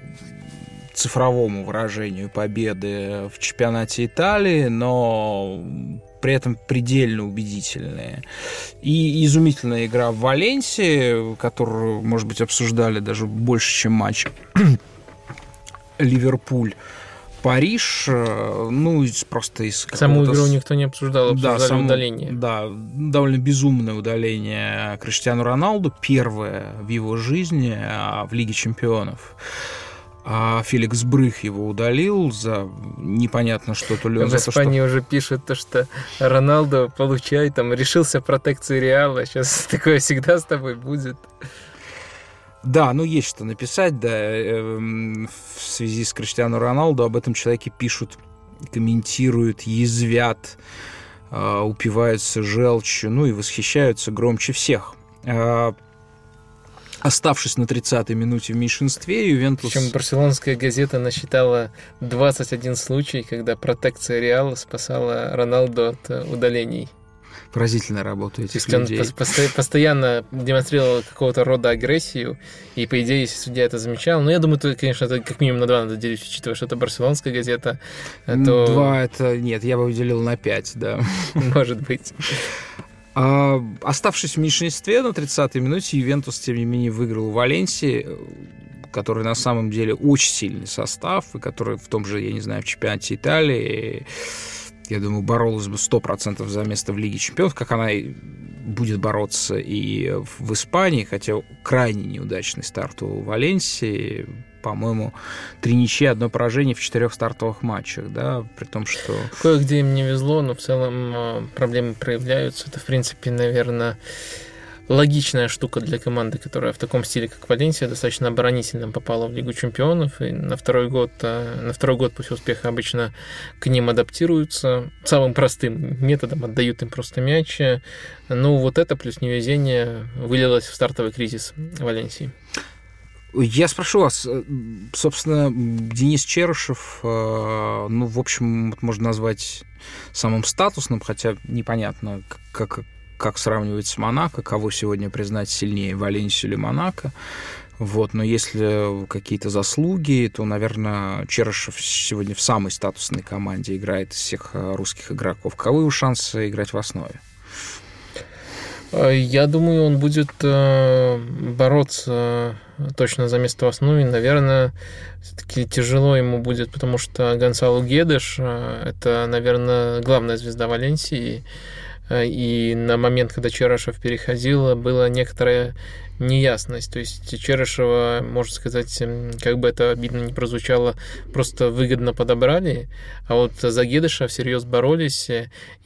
Speaker 1: цифровому выражению победы в чемпионате Италии, но при этом предельно убедительные. И изумительная игра в Валенсии, которую, может быть, обсуждали даже больше, чем матч Ливерпуль. Париж, ну, просто из
Speaker 2: Саму игру никто не обсуждал, обсуждали да, само, удаление.
Speaker 1: Да, довольно безумное удаление Криштиану Роналду, первое в его жизни а в Лиге чемпионов а Феликс Брых его удалил за непонятно что, то ли
Speaker 2: он В Испании то, что... уже пишут то, что Роналдо, получай, там, решился протекции Реала, сейчас такое всегда с тобой будет.
Speaker 1: Да, ну есть что написать, да, эм, в связи с Криштиану Роналду об этом человеке пишут, комментируют, язвят, а, упиваются желчью, ну и восхищаются громче всех. Оставшись на 30-й минуте в меньшинстве, Ювентус...
Speaker 2: Причем барселонская газета насчитала 21 случай, когда протекция Реала спасала Роналду от э, удалений.
Speaker 1: Поразительная работа этих
Speaker 2: То есть
Speaker 1: людей.
Speaker 2: он по- постоянно демонстрировал какого-то рода агрессию, и, по идее, если судья это замечал, ну, я думаю, то, конечно, это как минимум на два надо делить, учитывая, что это барселонская газета,
Speaker 1: то... Два это... Нет, я бы выделил на пять, да.
Speaker 2: Может быть.
Speaker 1: А, оставшись в меньшинстве на 30-й минуте, Ювентус, тем не менее, выиграл в Валенсии, который на самом деле очень сильный состав, и который в том же, я не знаю, в чемпионате Италии, я думаю, боролась бы 100% за место в Лиге чемпионов, как она и будет бороться и в Испании, хотя крайне неудачный старт у Валенсии, по-моему, три ничьи, одно поражение в четырех стартовых матчах, да, при том, что...
Speaker 2: Кое-где им не везло, но в целом а, проблемы проявляются. Это, в принципе, наверное, логичная штука для команды, которая в таком стиле, как Валенсия, достаточно оборонительно попала в Лигу чемпионов, и на второй год, а, на второй год после успеха обычно к ним адаптируются самым простым методом, отдают им просто мяч. Ну, вот это плюс невезение вылилось в стартовый кризис Валенсии.
Speaker 1: Я спрошу вас, э, собственно, Денис Черышев, э, ну, в общем, можно назвать самым статусным, хотя непонятно, как, как сравнивать с Монако, кого сегодня признать сильнее, Валенсию или Монако. Вот, но если какие-то заслуги, то, наверное, Черышев сегодня в самой статусной команде играет из всех э, русских игроков. Каковы его шансы играть в основе?
Speaker 2: Я думаю, он будет бороться точно за место в основе, наверное, все-таки тяжело ему будет, потому что Гонсало Гедеш э, это, наверное, главная звезда Валенсии. На момент, когда Черышев переходил, было некоторое неясность. То есть Черышева, можно сказать, как бы это обидно не прозвучало, просто выгодно подобрали, а вот за Гедыша всерьез боролись,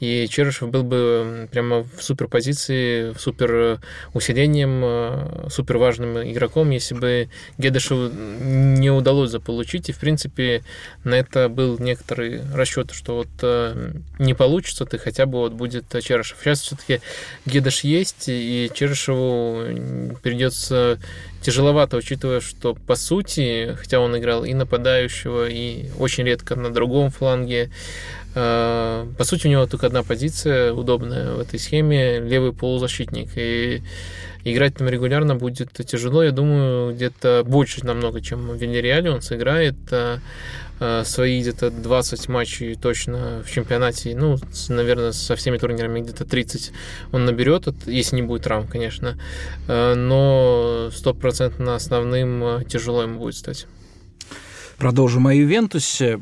Speaker 2: и Черышев был бы прямо в супер позиции, в супер усилением, э, супер важным игроком, если бы Гедышу не удалось заполучить. И, в принципе, на это был некоторый расчет, что вот э, не получится, ты хотя бы вот будет Черышев. Сейчас все-таки Гедыш есть, и Черышеву придется тяжеловато, учитывая, что по сути, хотя он играл и нападающего, и очень редко на другом фланге, э, по сути у него только одна позиция удобная в этой схеме, левый полузащитник. И играть там регулярно будет тяжело, я думаю, где-то больше намного, чем в Вильяреале он сыграет. Э, свои где-то 20 матчей точно в чемпионате, ну, наверное, со всеми турнирами где-то 30 он наберет, если не будет травм, конечно, э, но стопроцентно основным э, тяжело ему будет стать.
Speaker 1: Продолжим о Ювентусе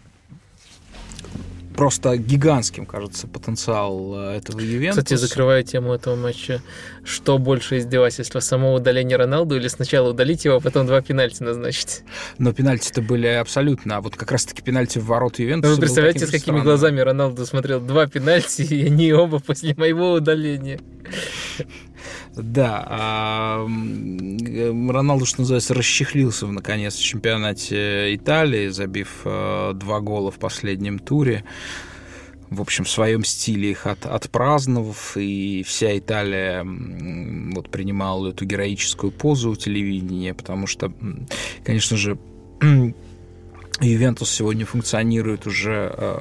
Speaker 1: просто гигантским, кажется, потенциал э, этого Ювентуса.
Speaker 2: Кстати, закрывая тему этого матча, что больше издевательства, само удаление Роналду или сначала удалить его, а потом два пенальти назначить?
Speaker 1: Но пенальти-то были абсолютно, а вот как раз-таки пенальти в ворот Ювентуса
Speaker 2: Вы представляете, с какими странным. глазами Роналду смотрел два пенальти, и они оба после моего удаления.
Speaker 1: Да, Роналду, что называется, расчехлился наконец в чемпионате Италии, забив э, два гола в последнем туре. В общем, в своем стиле их от, отпраздновав, и вся Италия вот, принимала эту героическую позу у телевидения, потому что, конечно же, Ювентус сегодня функционирует уже э,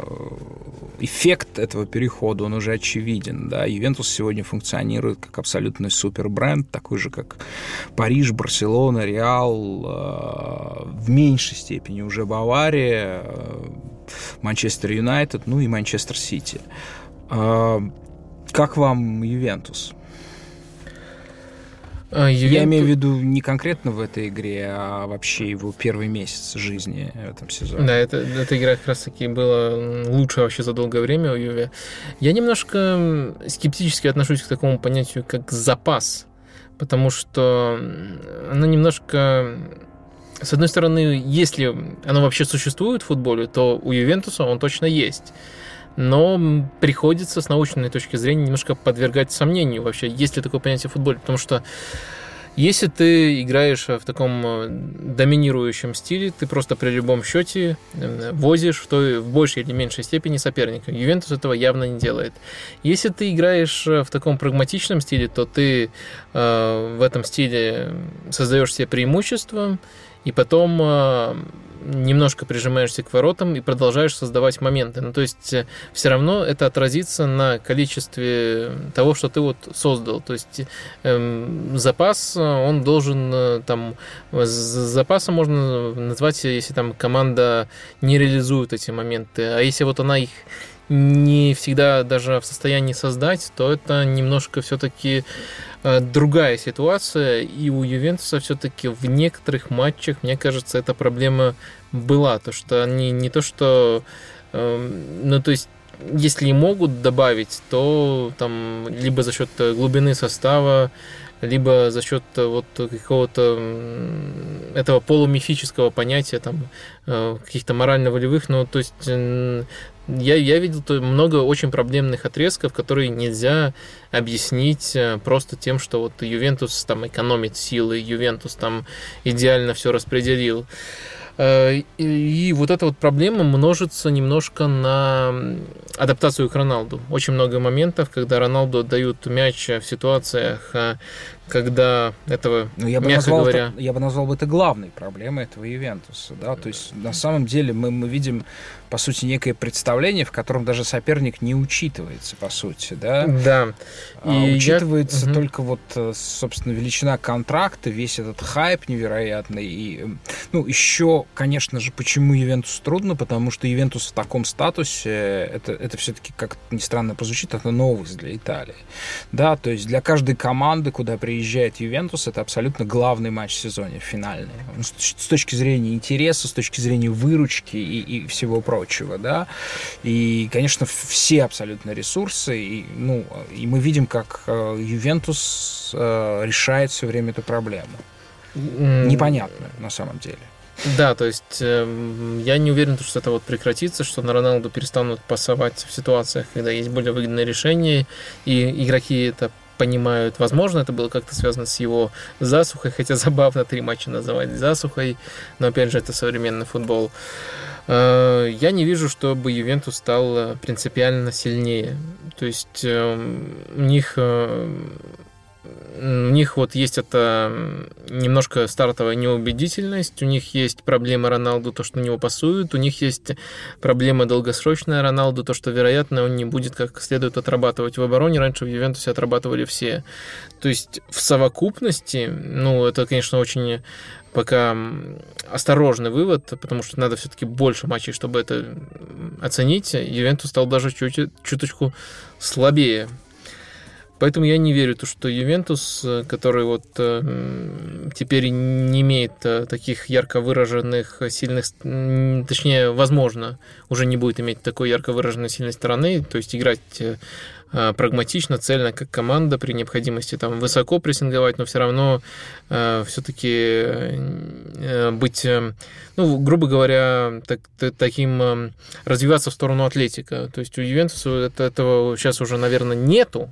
Speaker 1: эффект этого перехода, он уже очевиден. Да? Ювентус сегодня функционирует как абсолютный супербренд, такой же, как Париж, Барселона, Реал, э, в меньшей степени уже Бавария, э, Манчестер Юнайтед, ну и Манчестер Сити. Как вам Ювентус? А, Ювенту... Я имею в виду не конкретно в этой игре, а вообще его первый месяц жизни в этом сезоне.
Speaker 2: Да, это, эта игра как раз-таки была лучше вообще за долгое время у Юве. Я немножко скептически отношусь к такому понятию, как запас, потому что оно немножко с одной стороны, если оно вообще существует в футболе, то у Ювентуса он точно есть но приходится с научной точки зрения немножко подвергать сомнению вообще, есть ли такое понятие в футболе, потому что если ты играешь в таком э, доминирующем стиле, ты просто при любом счете э, возишь в, той, в большей или меньшей степени соперника. Ювентус этого явно не делает. Если ты играешь э, в таком прагматичном стиле, то ты э, в этом стиле создаешь себе преимущество, и потом э, немножко прижимаешься к воротам и продолжаешь создавать моменты. Ну, то есть э, все равно это отразится на количестве того, что ты вот создал. То есть эм, запас, он должен э, там... Запасом можно назвать, если там команда не реализует эти моменты. А если вот она их не всегда даже в состоянии создать, то это немножко все-таки э, другая ситуация. И у Ювентуса все-таки в некоторых матчах, мне кажется, эта проблема была. То, что они не то, что... Эм, ну, то есть если и могут добавить, то там либо за счет глубины состава, либо за счет вот какого-то этого полумифического понятия там э, каких-то морально-волевых, ну то есть я, я видел много очень проблемных отрезков, которые нельзя объяснить э, просто тем, что вот Ювентус там экономит силы, Ювентус там идеально все распределил. Э, и вот эта вот проблема множится немножко на адаптацию к Роналду. Очень много моментов, когда Роналду отдают мяч в ситуациях, э, когда этого,
Speaker 1: ну, я бы мягко назвал говоря... Это, я бы назвал бы это главной проблемой этого Ювентуса. Да? То есть на самом деле мы, мы видим, по сути, некое представление, в котором даже соперник не учитывается, по сути. Да.
Speaker 2: да.
Speaker 1: А И учитывается я... только вот, э, собственно, величина контракта, весь этот хайп невероятный. И, ну, еще, конечно же, почему Ювентус трудно, потому что Ювентус в таком статусе, это, это все-таки, как ни странно позвучит, это новость для Италии. Да, то есть для каждой команды, куда приезжает приезжает Ювентус, это абсолютно главный матч в сезоне, финальный. С точки зрения интереса, с точки зрения выручки и, и всего прочего, да. И, конечно, все абсолютно ресурсы, и, ну, и мы видим, как э, Ювентус э, решает все время эту проблему. Непонятную, на самом деле.
Speaker 2: Да, то есть э, я не уверен, что это вот прекратится, что на Роналду перестанут пасовать в ситуациях, когда есть более выгодные решения, и игроки это понимают. Возможно, это было как-то связано с его засухой, хотя забавно три матча называть засухой, но опять же это современный футбол. Э, я не вижу, чтобы Ювентус стал принципиально сильнее. То есть э, у них э, у них вот есть это немножко стартовая неубедительность, у них есть проблема Роналду, то, что на него пасуют, у них есть проблема долгосрочная Роналду, то, что, вероятно, он не будет как следует отрабатывать в обороне. Раньше в Ювентусе отрабатывали все. То есть в совокупности, ну, это, конечно, очень пока осторожный вывод, потому что надо все-таки больше матчей, чтобы это оценить. Ювентус стал даже чуть, чуточку слабее Поэтому я не верю, то, что Ювентус, э, который вот э, теперь не имеет э, таких ярко выраженных сильных, точнее, возможно, уже не будет иметь такой ярко выраженной сильной стороны, то есть играть прагматично, цельно, как команда, при необходимости там высоко прессинговать, но все равно э, все-таки быть, ну, грубо говоря, так, таким развиваться в сторону атлетика. То есть у Ювентуса это, этого сейчас уже, наверное, нету,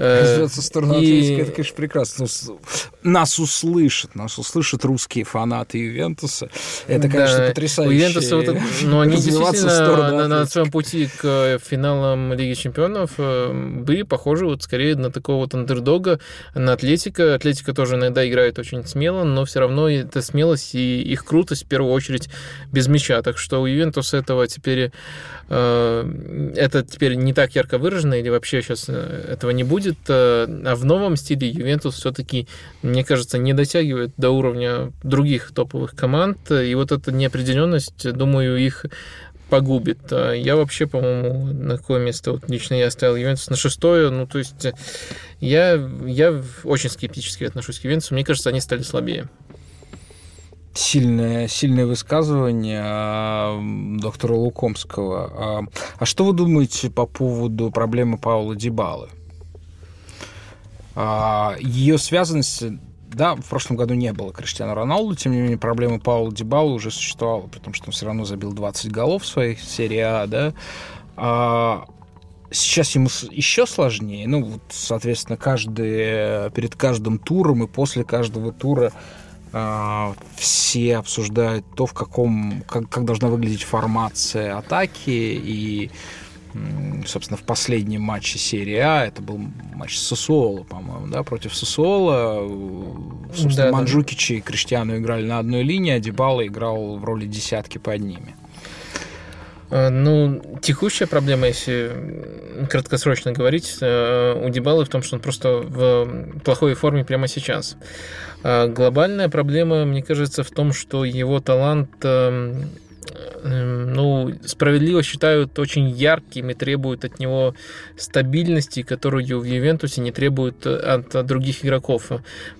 Speaker 1: Развиваться в сторону Атлетика, это, конечно, прекрасно. Нас услышат, нас услышат русские фанаты Ювентуса. Это, конечно, да. потрясающе. У Ювентуса вот это,
Speaker 2: ну, они действительно на, на своем пути к э, финалам Лиги Чемпионов э, были похожи вот скорее на такого вот андердога, на Атлетика. Атлетика тоже иногда играет очень смело, но все равно это смелость и их крутость в первую очередь без мяча. Так что у Ювентуса этого теперь э, это теперь не так ярко выражено или вообще сейчас этого не будет будет, э, а в новом стиле Ювентус все-таки, мне кажется, не дотягивает до уровня других топовых команд, и вот эта неопределенность, думаю, их погубит. А я вообще, по-моему, на какое место вот лично я оставил Ювентус на шестое. Ну, то есть я, я очень скептически отношусь к Ювентусу. Мне кажется, они стали слабее.
Speaker 1: Сильное, сильное высказывание а, доктора Лукомского. А, а что вы думаете по поводу проблемы Паула Дибалы? А, ее связанность да, в прошлом году не было Криштиану Роналду, тем не менее, проблема Паула Дебала уже существовала, потому что он все равно забил 20 голов в своей серии А, да. А, сейчас ему еще сложнее. Ну, вот, соответственно, каждый, перед каждым туром и после каждого тура а, все обсуждают то, в каком, как, как должна выглядеть формация атаки и собственно, в последнем матче серии А, это был матч Сосуола, по-моему, да, против Сосуола. Собственно, да, Манджукичи да. и Криштиану играли на одной линии, а Дебала играл в роли десятки под ними.
Speaker 2: А, ну, текущая проблема, если краткосрочно говорить, э, у Дебалы в том, что он просто в плохой форме прямо сейчас. А глобальная проблема, мне кажется, в том, что его талант Эм, ну, справедливо считают очень ярким и требуют от него стабильности, которую в Ювентусе не требуют от, от других игроков.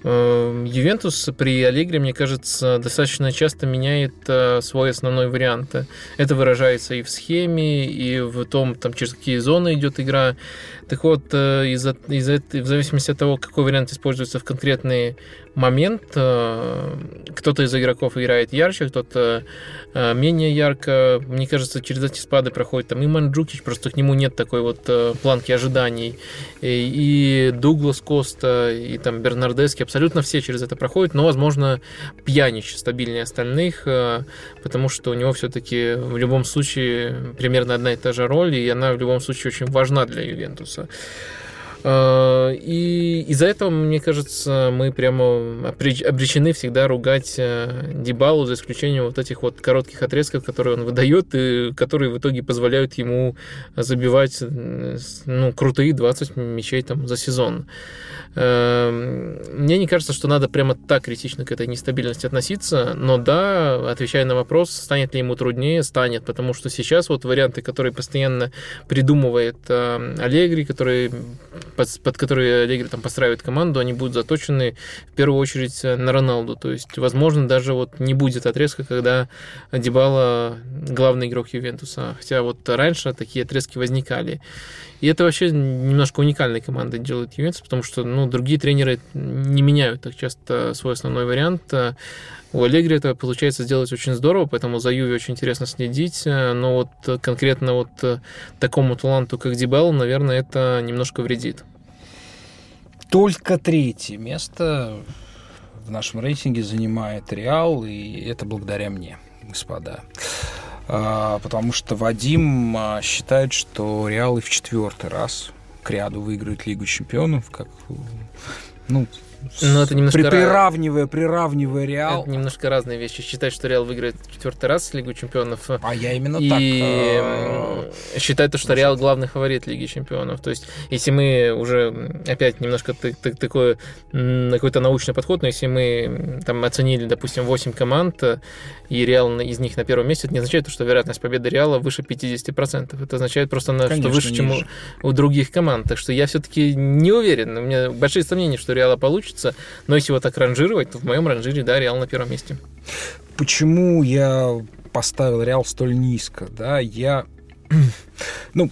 Speaker 2: Эм, Ювентус при Аллегре, мне кажется, достаточно часто меняет э, свой основной вариант. Это выражается и в схеме, и в том, там, через какие зоны идет игра. Так вот, э, из-за, из в зависимости от того, какой вариант используется в конкретный момент, э, кто-то из игроков играет ярче, кто-то э, менее ярко. Мне кажется, через эти спады проходит там и Манджукич, просто к нему нет такой вот планки ожиданий. И, и Дуглас Коста, и там Бернардески, абсолютно все через это проходят, но, возможно, Пьянич стабильнее остальных, потому что у него все-таки в любом случае примерно одна и та же роль, и она в любом случае очень важна для Ювентуса и из-за этого, мне кажется, мы прямо обречены всегда ругать э, Дебалу, за исключением вот этих вот коротких отрезков, которые он выдает, и которые в итоге позволяют ему забивать ну, крутые 20 мячей там за сезон. Эм, мне не кажется, что надо прямо так критично к этой нестабильности относиться, но да, отвечая на вопрос, станет ли ему труднее, станет, потому что сейчас вот варианты, которые постоянно придумывает э, Аллегри, которые, под, под которые Аллегри там постраивает команду, они будут заточены в первую очередь на Роналду, то есть, возможно, даже вот не будет отрезка, когда Дебала главный игрок Ювентуса, хотя вот раньше такие отрезки возникали. И это вообще немножко уникальной командой делает Ювентус, потому что ну, другие тренеры не меняют так часто свой основной вариант. У Аллегри это получается сделать очень здорово, поэтому за Юви очень интересно следить. Но вот конкретно вот такому таланту, как Дибал, наверное, это немножко вредит.
Speaker 1: Только третье место в нашем рейтинге занимает Реал, и это благодаря мне, господа. А, потому что Вадим а, считает, что Реал и в четвертый раз к ряду выиграет Лигу чемпионов, как ну,
Speaker 2: но ну, это немножко
Speaker 1: при, приравнивая, приравнивая Реал.
Speaker 2: Это немножко разные вещи. Считать, что Реал выиграет четвертый раз Лигу чемпионов.
Speaker 1: А я именно
Speaker 2: и
Speaker 1: так.
Speaker 2: И считать, что Реал главный фаворит Лиги чемпионов. То есть, если мы уже опять немножко такой какой-то научный подход, но если мы там оценили, допустим, 8 команд, и Реал из них на первом месте, это не означает, что вероятность победы Реала выше 50%. Это означает просто, Конечно, что выше, чем у, у других команд. Так что я все-таки не уверен. У меня большие сомнения, что Реала получит получится. Но если его так ранжировать, то в моем ранжире, да, Реал на первом месте.
Speaker 1: Почему я поставил Реал столь низко? Да, я... ну,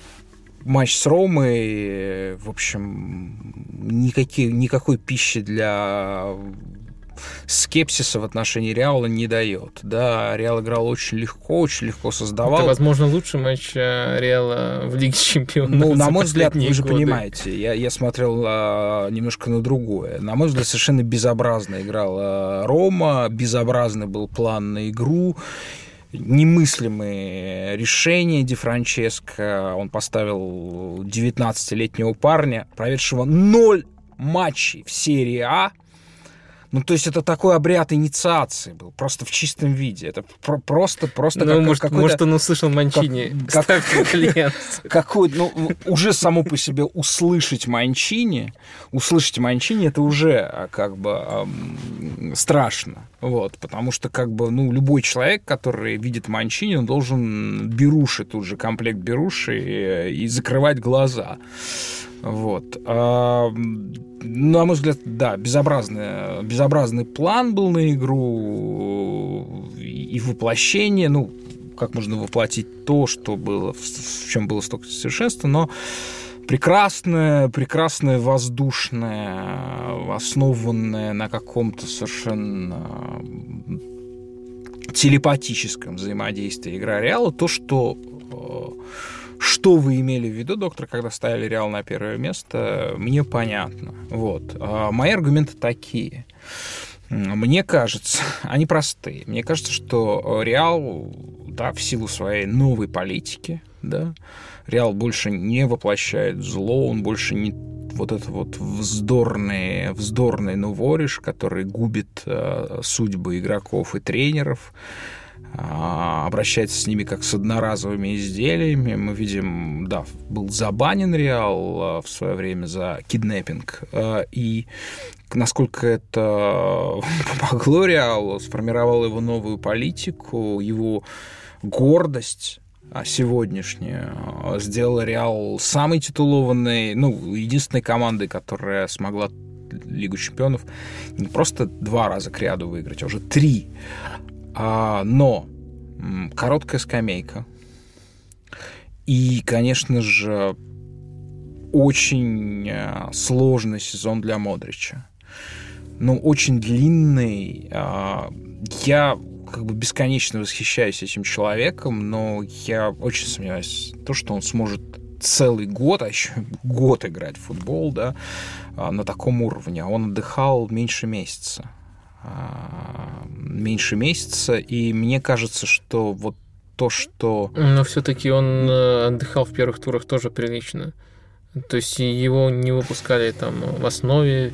Speaker 1: матч с Ромой, в общем, никакие, никакой пищи для скепсиса в отношении Реала не дает. Да, Реал играл очень легко, очень легко создавал. Это,
Speaker 2: возможно, лучший матч э, Реала в Лиге Чемпионов.
Speaker 1: Ну, на мой взгляд, вы же годы. понимаете, я, я смотрел а, немножко на другое. На мой взгляд, совершенно безобразно играла Рома, безобразный был план на игру немыслимые решения Ди Франческо. Он поставил 19-летнего парня, проведшего ноль матчей в серии А, ну, то есть это такой обряд инициации был, просто в чистом виде. Это про- просто, просто
Speaker 2: ну, как, может, какой-то... Может, он услышал Манчини, как, как, клиент.
Speaker 1: Какой, ну, уже само по себе услышать Манчини, услышать Манчини, это уже а, как бы эм, страшно. Вот, потому что как бы, ну, любой человек, который видит Манчини, он должен беруши, тут же комплект беруши и, и закрывать глаза. Вот. А, на мой взгляд, да, безобразный, безобразный план был на игру и воплощение, ну, как можно воплотить то, что было, в чем было столько совершенства, но прекрасное, прекрасное воздушное, основанное на каком-то совершенно телепатическом взаимодействии игра Реала, то, что э, что вы имели в виду, доктор, когда ставили Реал на первое место, мне понятно. Вот. А мои аргументы такие. Мне кажется, они простые. Мне кажется, что Реал, да, в силу своей новой политики, да, Реал больше не воплощает зло, он больше не вот это вот вздорный, вздорный нувориш, который губит э, судьбы игроков и тренеров, обращается с ними как с одноразовыми изделиями. Мы видим, да, был забанен Реал а, в свое время за киднеппинг. А, и насколько это помогло Реалу, сформировало его новую политику, его гордость сегодняшняя сделала Реал самой титулованной, ну, единственной командой, которая смогла Лигу чемпионов не просто два раза к ряду выиграть, а уже три. А, но короткая скамейка. И, конечно же, очень э, сложный сезон для Модрича. Ну, очень длинный. А, я как бы бесконечно восхищаюсь этим человеком, но я очень сомневаюсь в том, что он сможет целый год, а еще год играть в футбол, да, а, на таком уровне. Он отдыхал меньше месяца. А, меньше месяца, и мне кажется, что вот то, что...
Speaker 2: Но все-таки он э, отдыхал в первых турах тоже прилично. То есть его не выпускали там в основе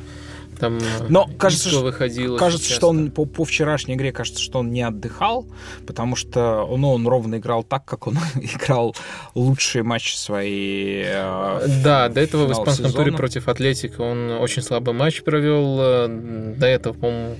Speaker 2: Там
Speaker 1: Но кажется, что,
Speaker 2: выходило
Speaker 1: кажется что он по, по вчерашней игре кажется, что он не отдыхал, потому что ну, он ровно играл так, как он играл лучшие матчи свои. Э,
Speaker 2: да, до этого в испанском сезона. туре против Атлетика он очень слабый матч провел. Э, до этого, по-моему, э,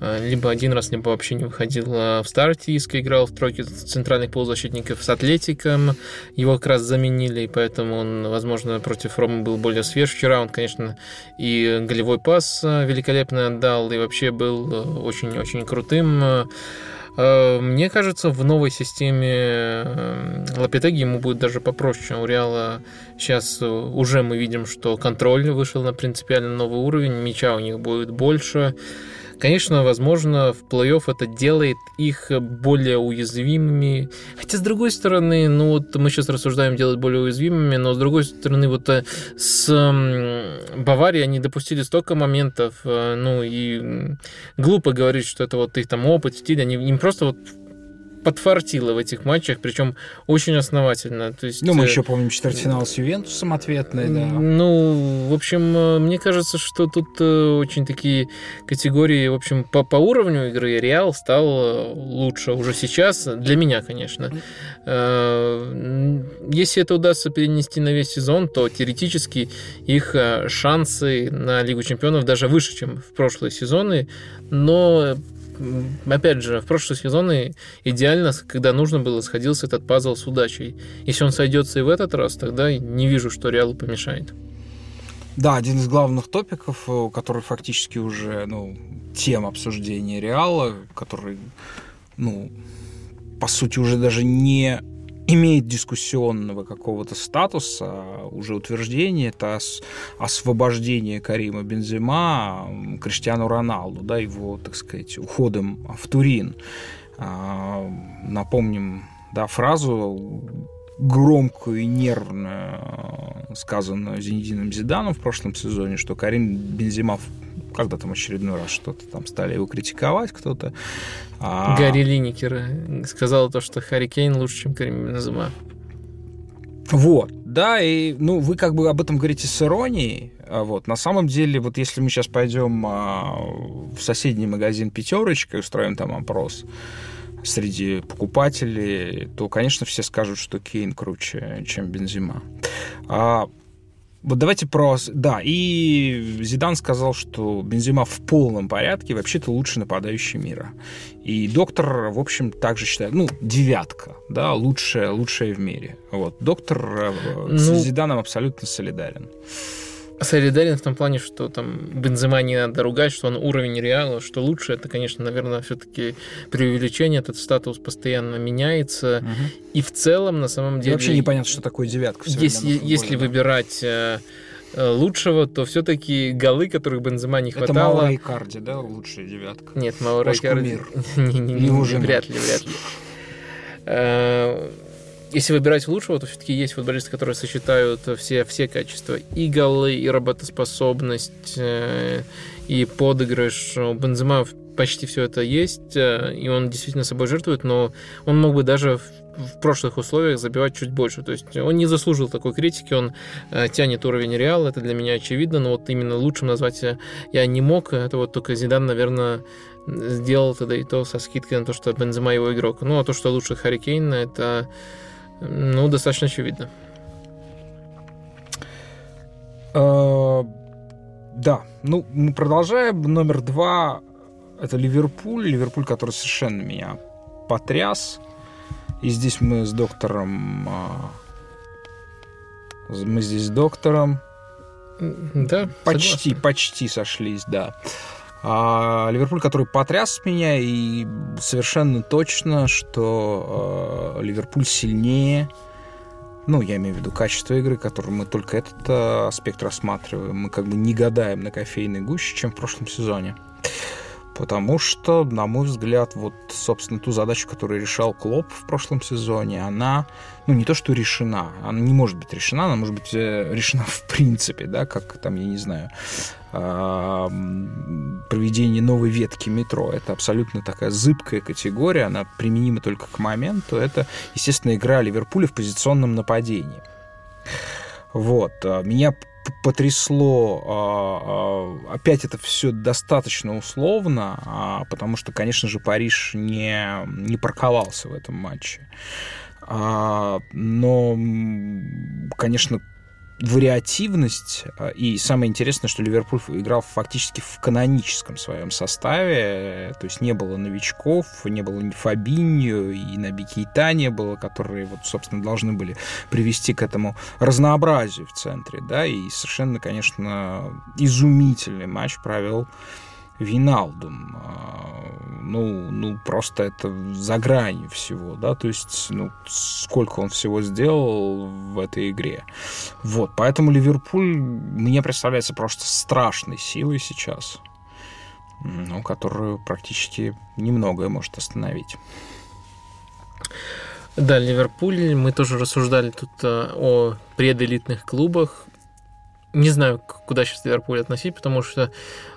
Speaker 2: либо один раз, либо вообще не выходил в старте, Иска играл в тройке центральных полузащитников с Атлетиком, его как раз заменили, и поэтому он, возможно, против Ромы был более свеж. Вчера он, конечно, и голевой пас великолепно отдал, и вообще был очень-очень крутым. Э, мне кажется, в новой системе э, Лапитеги ему будет даже попроще. У Реала сейчас уже мы видим, что контроль вышел на принципиально новый уровень, мяча у них будет больше. Конечно, возможно, в плей-офф это делает их более уязвимыми. Хотя, с другой стороны, ну вот мы сейчас рассуждаем делать более уязвимыми, но с другой стороны, вот э, с Баварией они допустили столько моментов, э, ну и глупо говорить, что это вот их там опыт, стиль, они не просто вот подфартило в этих матчах, причем очень основательно. То есть,
Speaker 1: ну, мы э, еще помним четвертьфинал с Ювентусом ответный, да.
Speaker 2: Ну, в общем, э, мне кажется, что тут э, очень такие категории, в общем, по, по уровню игры Реал стал лучше уже сейчас, для меня, конечно. Если это удастся перенести на весь сезон, то теоретически их шансы на Лигу чемпионов даже выше, чем в прошлые сезоны, но опять же, в прошлые сезоны идеально, когда нужно было, сходился этот пазл с удачей. Если он сойдется и в этот раз, тогда не вижу, что Реалу помешает.
Speaker 1: Да, один из главных топиков, э, который фактически уже, ну, тем обсуждения Реала, который, ну, по сути, уже даже не имеет дискуссионного какого-то статуса, уже утверждение, это освобождение Карима Бензима Криштиану Роналду, да, его, так сказать, уходом в Турин. А, напомним, да, фразу громкую и нервную, сказанную Зенедином Зиданом в прошлом сезоне, что Карим Бензима когда там очередной раз что-то там стали его критиковать кто-то.
Speaker 2: А... Гарри Линникер сказал то, что Харри Кейн лучше, чем Карим Бензема.
Speaker 1: Вот, да, и, ну, вы как бы об этом говорите с иронией, а вот, на самом деле, вот если мы сейчас пойдем а, в соседний магазин «Пятерочка» и устроим там опрос среди покупателей, то, конечно, все скажут, что Кейн круче, чем Бензима. А, вот давайте про... Да, и Зидан сказал, что Бензима в полном порядке, вообще-то лучший нападающий мира. И доктор, в общем, также считает, ну, девятка, да, лучшая, лучшая в мире. Вот, доктор э, ну, с Зиданом абсолютно солидарен
Speaker 2: солидарен в том плане, что там Бензема не надо ругать, что он уровень Реала, что лучше, это, конечно, наверное, все-таки преувеличение, этот статус постоянно меняется, угу. и в целом, на самом деле... И
Speaker 1: вообще непонятно, что такое девятка.
Speaker 2: Если, футболе, если да. выбирать э, э, лучшего, то все-таки голы, которых Бензема не хватало... Это
Speaker 1: Маура Икарди, да, лучшая девятка?
Speaker 2: Нет, Маура Икарди... Не, не, не, вряд ли, вряд ли. Если выбирать лучшего, то все-таки есть футболисты, которые сочетают все, все качества. И голы, и работоспособность, э, и подыгрыш. У Бензема почти все это есть, э, и он действительно собой жертвует, но он мог бы даже в прошлых условиях забивать чуть больше. То есть он не заслужил такой критики, он э, тянет уровень Реала, это для меня очевидно, но вот именно лучшим назвать я не мог. Это вот только Зидан, наверное, сделал тогда и то со скидкой на то, что Бензема его игрок. Ну, а то, что лучше Харри Кейн, это ну, достаточно очевидно.
Speaker 1: А, да, ну, мы продолжаем. Номер два – это Ливерпуль. Ливерпуль, который совершенно меня потряс. И здесь мы с доктором... А, мы здесь с доктором...
Speaker 2: Да,
Speaker 1: почти, согласен. почти сошлись, да. А, Ливерпуль, который потряс меня, и совершенно точно, что а, Ливерпуль сильнее, ну, я имею в виду качество игры, который мы только этот а, аспект рассматриваем. Мы как бы не гадаем на кофейной гуще, чем в прошлом сезоне. Потому что, на мой взгляд, вот, собственно, ту задачу, которую решал Клоп в прошлом сезоне, она, ну, не то, что решена, она не может быть решена, она может быть э, решена в принципе, да, как там, я не знаю, проведение новой ветки метро. Это абсолютно такая зыбкая категория, она применима только к моменту. Это, естественно, игра Ливерпуля в позиционном нападении. Вот. А, меня потрясло. А, а, опять это все достаточно условно, а, потому что, конечно же, Париж не, не парковался в этом матче. Но, конечно, вариативность. А, и самое интересное, что Ливерпуль играл фактически в каноническом своем составе. То есть не было новичков, не было ни Фабиньо, и Наби Кейта не было, которые, вот, собственно, должны были привести к этому разнообразию в центре. Да? И совершенно, конечно, изумительный матч провел Виналдум. А, ну, ну, просто это за гранью всего, да, то есть, ну, сколько он всего сделал в этой игре. Вот, поэтому Ливерпуль мне представляется просто страшной силой сейчас, ну, которую практически немногое может остановить.
Speaker 2: Да, Ливерпуль, мы тоже рассуждали тут э, о пределитных клубах не знаю, куда сейчас Ливерпуль относить, потому что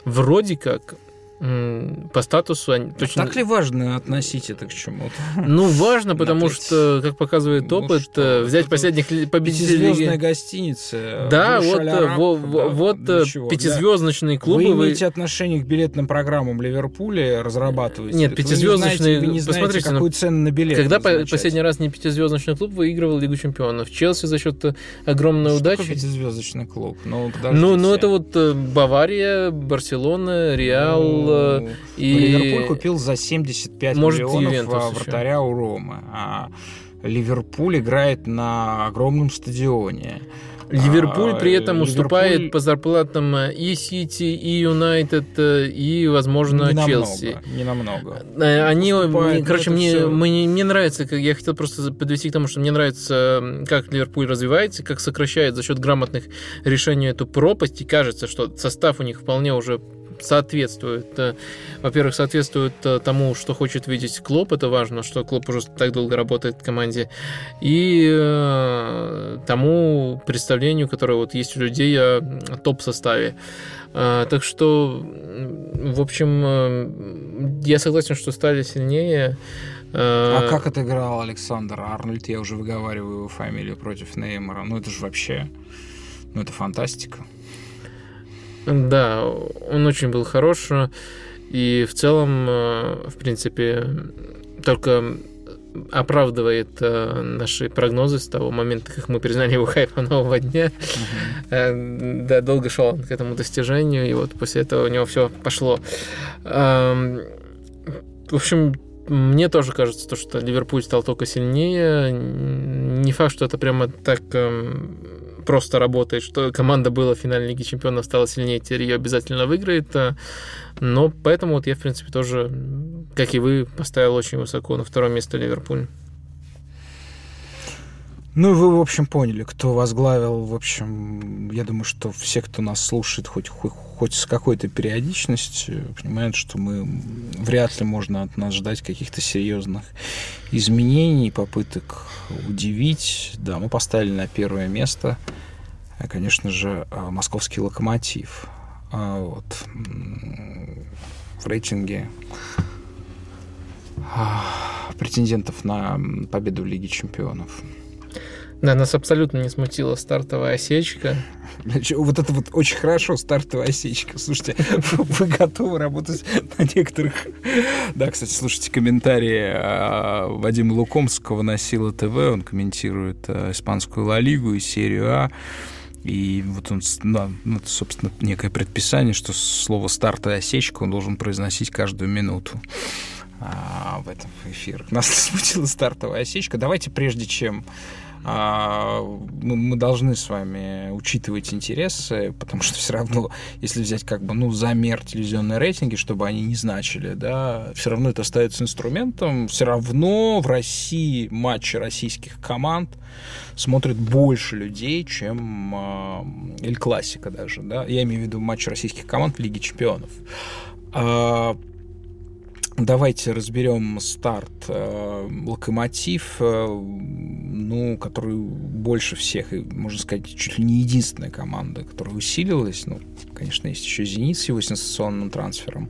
Speaker 2: вроде как по статусу они
Speaker 1: а точно... Так ли важно относить это к чему-то?
Speaker 2: Ну, важно, потому что, как показывает ну опыт, ну, что, взять последних победителей...
Speaker 1: Пятизвездная гостиница.
Speaker 2: Да, вот, Араб, вот, да, вот пятизвездочные да. клубы.
Speaker 1: Вы имеете отношение к билетным программам Ливерпуля, разрабатываете?
Speaker 2: Нет, пятизвездочные...
Speaker 1: Вы не знаете, вы не знаете какую ну, цену на билет
Speaker 2: Когда последний раз не пятизвездочный клуб выигрывал Лигу чемпионов? Челси за счет э, огромной
Speaker 1: что
Speaker 2: удачи.
Speaker 1: Пятизвездочный клуб?
Speaker 2: Ну, ну, ну, это вот э, Бавария, Барселона, Реал,
Speaker 1: было. Ну, и... Ливерпуль купил за 75 Может, миллионов Ювентус вратаря еще. у Ромы. А Ливерпуль играет на огромном стадионе.
Speaker 2: Ливерпуль при этом Ливерпуль... уступает по зарплатам и Сити, и Юнайтед, и, возможно, не Челси.
Speaker 1: Не намного.
Speaker 2: Э, они, уступает, короче, мне, все... мне, мне нравится, как я хотел просто подвести к тому, что мне нравится, как Ливерпуль развивается, как сокращает за счет грамотных решений эту пропасть, и кажется, что состав у них вполне уже соответствует, э, во-первых, соответствует э, тому, что хочет видеть Клоп, это важно, что Клоп уже так долго работает в команде, и э, тому представлению, которое вот есть у людей о топ-составе. Так что, в общем, я согласен, что стали сильнее.
Speaker 1: А как отыграл Александр Арнольд? Я уже выговариваю его фамилию против Неймара. Ну, это же вообще... Ну, это фантастика.
Speaker 2: Да, он очень был хорош. И в целом, э, в принципе, только оправдывает э, наши прогнозы с того момента, как мы признали его хайпа нового дня. Uh-huh. Да, долго шел он к этому достижению, и вот после этого у него все пошло. В общем, мне тоже кажется, то, что Ливерпуль стал только сильнее. Не факт, что это прямо так эм, просто работает, что команда была в финале Лиги Чемпионов, стала сильнее, теперь ее обязательно выиграет. Э, но поэтому вот я, в принципе, тоже, как и вы, поставил очень высоко на второе место Ливерпуль.
Speaker 1: Ну, вы, в общем, поняли, кто возглавил. В общем, я думаю, что все, кто нас слушает хоть, хоть, хоть с какой-то периодичностью, понимают, что мы вряд ли можно от нас ждать каких-то серьезных изменений, попыток удивить. Да, мы поставили на первое место, э, конечно же, э, московский локомотив. А вот. В рейтинге а, претендентов на победу в Лиге чемпионов.
Speaker 2: Да, нас абсолютно не смутила стартовая осечка.
Speaker 1: Вот это вот очень хорошо, стартовая осечка. Слушайте, вы готовы работать на некоторых... Да, кстати, слушайте комментарии а, Вадима Лукомского на Сила ТВ. Он комментирует а, испанскую Ла Лигу и серию А. И вот он, ну, это, собственно, некое предписание, что слово «стартовая осечка» он должен произносить каждую минуту а, в этом эфире. Нас смутила стартовая осечка. Давайте, прежде чем мы, мы должны с вами учитывать интересы, потому что все равно, если взять как бы, ну, замер телевизионные рейтинги, чтобы они не значили, да, все равно это остается инструментом, все равно в России матчи российских команд смотрят больше людей, чем э, Эль Классика даже, да, я имею в виду матчи российских команд в Лиге Чемпионов. Давайте разберем старт. Э, локомотив, э, ну, который больше всех, можно сказать, чуть ли не единственная команда, которая усилилась. Ну, конечно, есть еще Зенит с его сенсационным трансфером.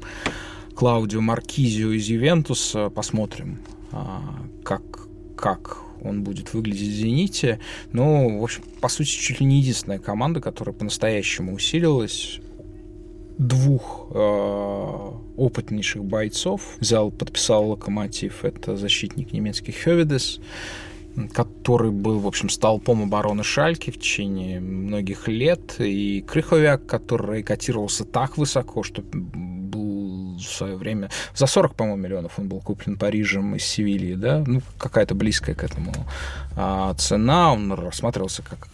Speaker 1: Клаудио Маркизио из Ювентуса. Посмотрим, а, как, как он будет выглядеть в «Зените». Но, в общем, по сути, чуть ли не единственная команда, которая по-настоящему усилилась двух э, опытнейших бойцов. Взял, подписал локомотив, это защитник немецкий Хевидес, который был, в общем, столпом обороны Шальки в течение многих лет, и Крыховяк, который котировался так высоко, что был в свое время... За 40, по-моему, миллионов он был куплен Парижем из Севильи, да? Ну, какая-то близкая к этому а, цена. Он рассматривался как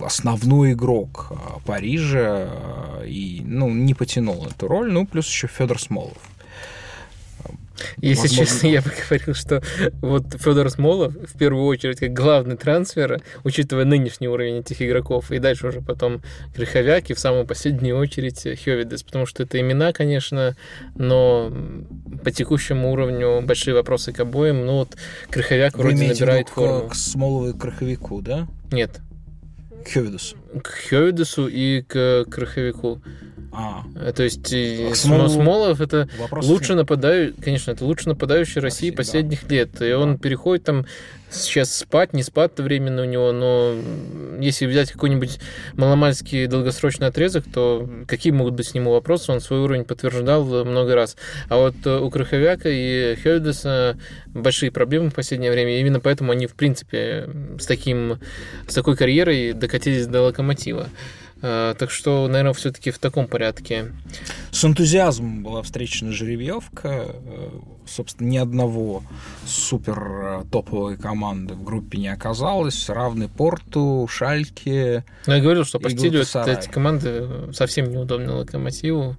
Speaker 1: основной игрок а, Парижа а, и ну, не потянул эту роль. Ну, плюс еще Федор Смолов.
Speaker 2: Если Возможно... честно, я бы говорил, что вот Федор Смолов в первую очередь как главный трансфер, учитывая нынешний уровень этих игроков, и дальше уже потом Крыховяк, и в самую последнюю очередь Хевидес, потому что это имена, конечно, но по текущему уровню большие вопросы к обоим. Ну вот Крыховяк Вы вроде набирает форму.
Speaker 1: К Смолову и Крыховику, да?
Speaker 2: Нет.
Speaker 1: К Хевидесу.
Speaker 2: К Хевидесу и к Крыховику.
Speaker 1: А.
Speaker 2: Э, то есть а Смол... Смолов это лучше нападающий, конечно, это лучше нападающий России, России последних да. лет. И да. он переходит там сейчас спать, не спать временно у него, но если взять какой-нибудь маломальский долгосрочный отрезок, то какие могут быть с нему вопросы, он свой уровень подтверждал много раз. А вот э, у Краховяка и Хельдеса большие проблемы в последнее время, именно поэтому они, в принципе, с, таким, с такой карьерой докатились до локомотива. Э, так что, наверное, все-таки в таком порядке.
Speaker 1: С энтузиазмом была встречена жеребьевка. Э, собственно, ни одного супер э, топовой команды в группе не оказалось. Равны Порту, Шальке.
Speaker 2: Ну, я говорил, что по стилю эти команды совсем неудобны Локомотиву.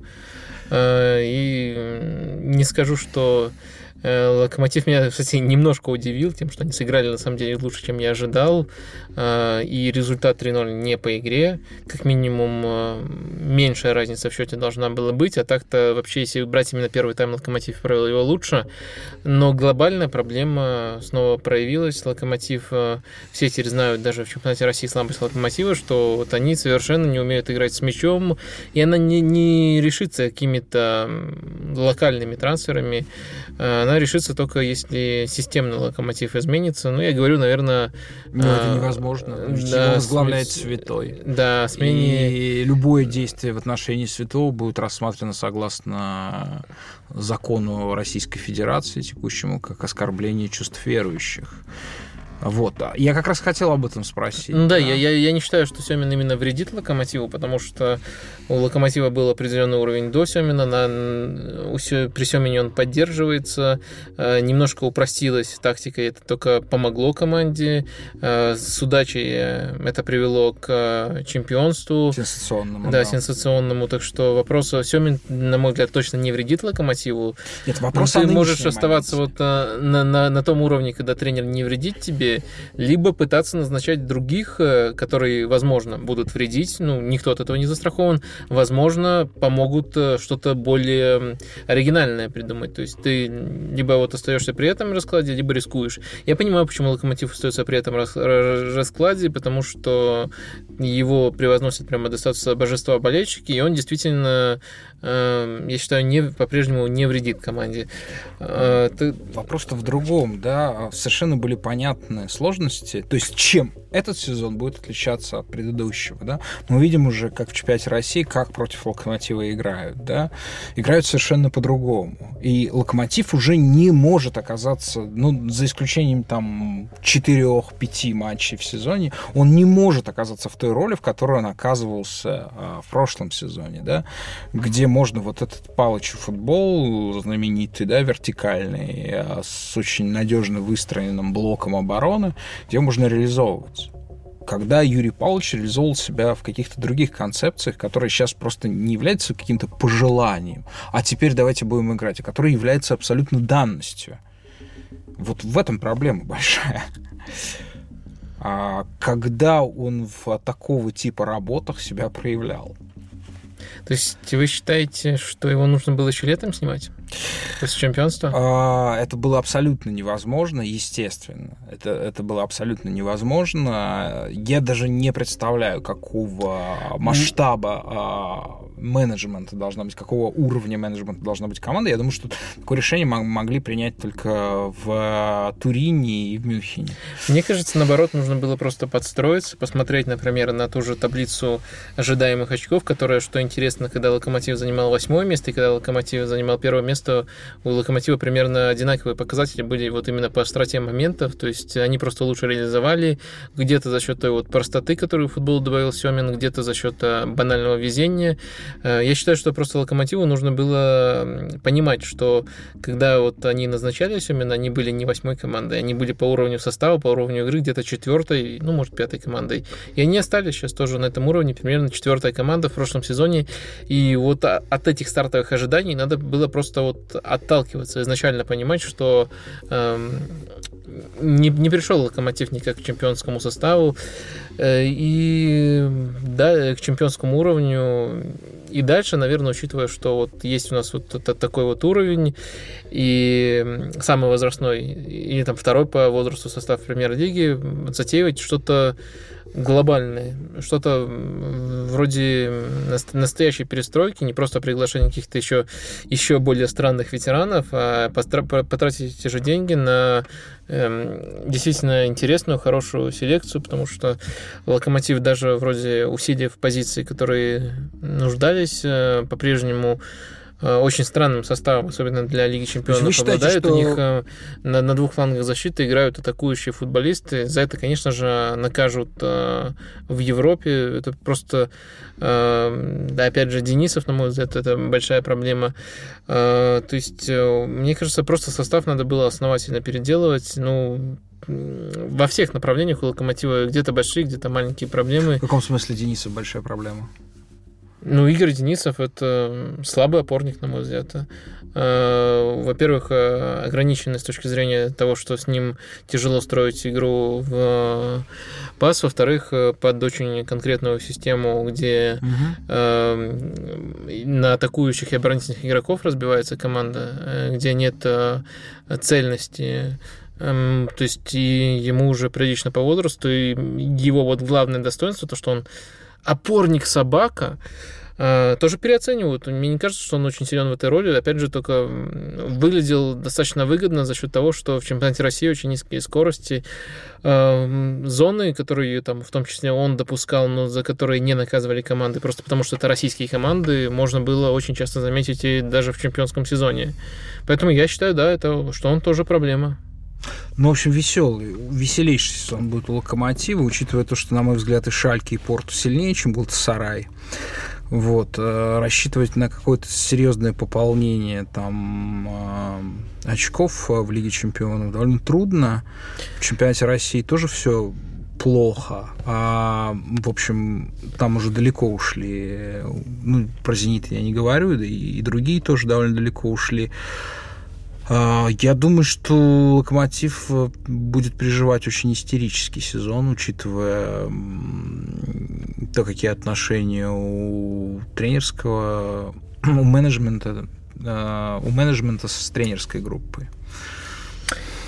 Speaker 2: И не скажу, что Локомотив меня, кстати, немножко удивил тем, что они сыграли на самом деле лучше, чем я ожидал. Э, и результат 3-0 не по игре. Как минимум э, меньшая разница в счете должна была быть. А так-то вообще, если брать именно первый тайм, Локомотив провел его лучше. Но глобальная проблема снова проявилась. Локомотив, все теперь знают даже в чемпионате России слабость Локомотива, что вот они совершенно не умеют играть с мячом, и она не, не решится какими-то локальными трансферами. Она она решится только если системный локомотив изменится. Ну, я говорю, наверное...
Speaker 1: Ну, это а, невозможно. Да, возглавляет см... святой.
Speaker 2: Да, смене...
Speaker 1: И любое действие в отношении святого будет рассмотрено согласно закону Российской Федерации текущему как оскорбление чувств верующих. Вот. Я как раз хотел об этом спросить.
Speaker 2: Да, да. Я, я, я не считаю, что Семин именно вредит локомотиву, потому что у локомотива был определенный уровень до Семина. На, у, при Семине он поддерживается. Э, немножко упростилась тактика, это только помогло команде. Э, с удачей э, это привело к чемпионству.
Speaker 1: Сенсационному.
Speaker 2: Да, да, сенсационному. Так что вопрос Семин, на мой взгляд, точно не вредит локомотиву.
Speaker 1: Нет, вопрос
Speaker 2: Но ты можешь оставаться вот на, на, на том уровне, когда тренер не вредит тебе, либо пытаться назначать других, э, которые, возможно, будут вредить, ну, никто от этого не застрахован, возможно, помогут э, что-то более оригинальное придумать. То есть ты либо вот остаешься при этом раскладе, либо рискуешь. Я понимаю, почему Локомотив остается при этом раскладе, потому что его превозносят прямо достаточно божества болельщики, и он действительно, я считаю, не, по-прежнему не вредит команде.
Speaker 1: Вопрос-то в другом, да, совершенно были понятны сложности. То есть чем этот сезон будет отличаться от предыдущего, да? Мы видим уже, как в чемпионате России, как против Локомотива играют, да? Играют совершенно по-другому. И Локомотив уже не может оказаться, ну, за исключением там 4-5 матчей в сезоне, он не может оказаться в той роли, в которой он оказывался а, в прошлом сезоне, да? Где можно вот этот палочный футбол знаменитый, да, вертикальный, а, с очень надежно выстроенным блоком обороны, где можно реализовываться когда Юрий Павлович реализовал себя в каких-то других концепциях, которые сейчас просто не являются каким-то пожеланием, а теперь давайте будем играть, а которые являются абсолютно данностью. Вот в этом проблема большая. А когда он в такого типа работах себя проявлял?
Speaker 2: То есть вы считаете, что его нужно было еще летом снимать? После чемпионства?
Speaker 1: А, это было абсолютно невозможно, естественно. Это, это было абсолютно невозможно. Я даже не представляю, какого масштаба а, менеджмента должна быть, какого уровня менеджмента должна быть команда. Я думаю, что такое решение могли принять только в Турине и в Мюнхене.
Speaker 2: Мне кажется, наоборот, нужно было просто подстроиться, посмотреть, например, на ту же таблицу ожидаемых очков, которая, что интересно, когда Локомотив занимал восьмое место и когда Локомотив занимал первое место, у Локомотива примерно одинаковые показатели были вот именно по остроте моментов, то есть они просто лучше реализовали, где-то за счет той вот простоты, которую футбол добавил Семин, где-то за счет э, банального везения. Э, я считаю, что просто Локомотиву нужно было понимать, что когда вот они назначали Семин, они были не восьмой командой, они были по уровню состава, по уровню игры где-то четвертой, ну, может, пятой командой. И они остались сейчас тоже на этом уровне, примерно четвертая команда в прошлом сезоне. И вот от этих стартовых ожиданий надо было просто вот отталкиваться, изначально понимать, что эм, не, не пришел Локомотив никак к чемпионскому составу, э, и да, к чемпионскому уровню. И дальше, наверное, учитывая, что вот есть у нас вот этот такой вот уровень, и самый возрастной, и там второй по возрасту состав премьер-лиги, затеивать что-то глобальное, что-то вроде настоящей перестройки, не просто приглашение каких-то еще, еще более странных ветеранов, а потратить эти же деньги на эм, действительно интересную, хорошую селекцию, потому что Локомотив даже вроде усилий в позиции, которые нуждались, э, по-прежнему Э, очень странным составом, особенно для Лиги Чемпионов, считаете, обладают. Что... У них э, на, на двух флангах защиты играют атакующие футболисты. За это, конечно же, накажут э, в Европе. Это просто, да, опять же, Денисов, на мой взгляд, это большая проблема. То есть, мне кажется, просто состав надо было основательно переделывать. Ну, во всех направлениях у Локомотива где-то большие, где-то маленькие проблемы.
Speaker 1: В каком смысле Денисов большая проблема?
Speaker 2: Ну, Игорь Денисов это слабый опорник, на мой взгляд. Э, во-первых, э, ограниченный с точки зрения того, что с ним тяжело строить игру в э, пас. Во-вторых, под очень конкретную систему, где угу. на атакующих и оборонительных игроков разбивается команда, где нет цельности эм, то есть и ему уже прилично по возрасту, и его вот главное достоинство, то, что он опорник собака, э, тоже переоценивают. Мне не кажется, что он очень силен в этой роли. Опять же, только выглядел достаточно выгодно за счет того, что в чемпионате России очень низкие скорости. Э, зоны, которые там в том числе он допускал, но за которые не наказывали команды, просто потому что это российские команды, можно было очень часто заметить и даже в чемпионском сезоне. Поэтому я считаю, да, это, что он тоже проблема.
Speaker 1: Ну, в общем, веселый, веселейший сезон будет у Локомотива, учитывая то, что, на мой взгляд, и Шальки, и Порту сильнее, чем был Сарай. Вот, э, рассчитывать на какое-то серьезное пополнение там э, очков в Лиге Чемпионов довольно трудно. В чемпионате России тоже все плохо. А, в общем, там уже далеко ушли. Ну, про «Зенит» я не говорю, и, и другие тоже довольно далеко ушли. А, я думаю, что Локомотив э, будет переживать очень истерический сезон, учитывая то, какие отношения у тренерского, у менеджмента, э, у менеджмента с тренерской группой.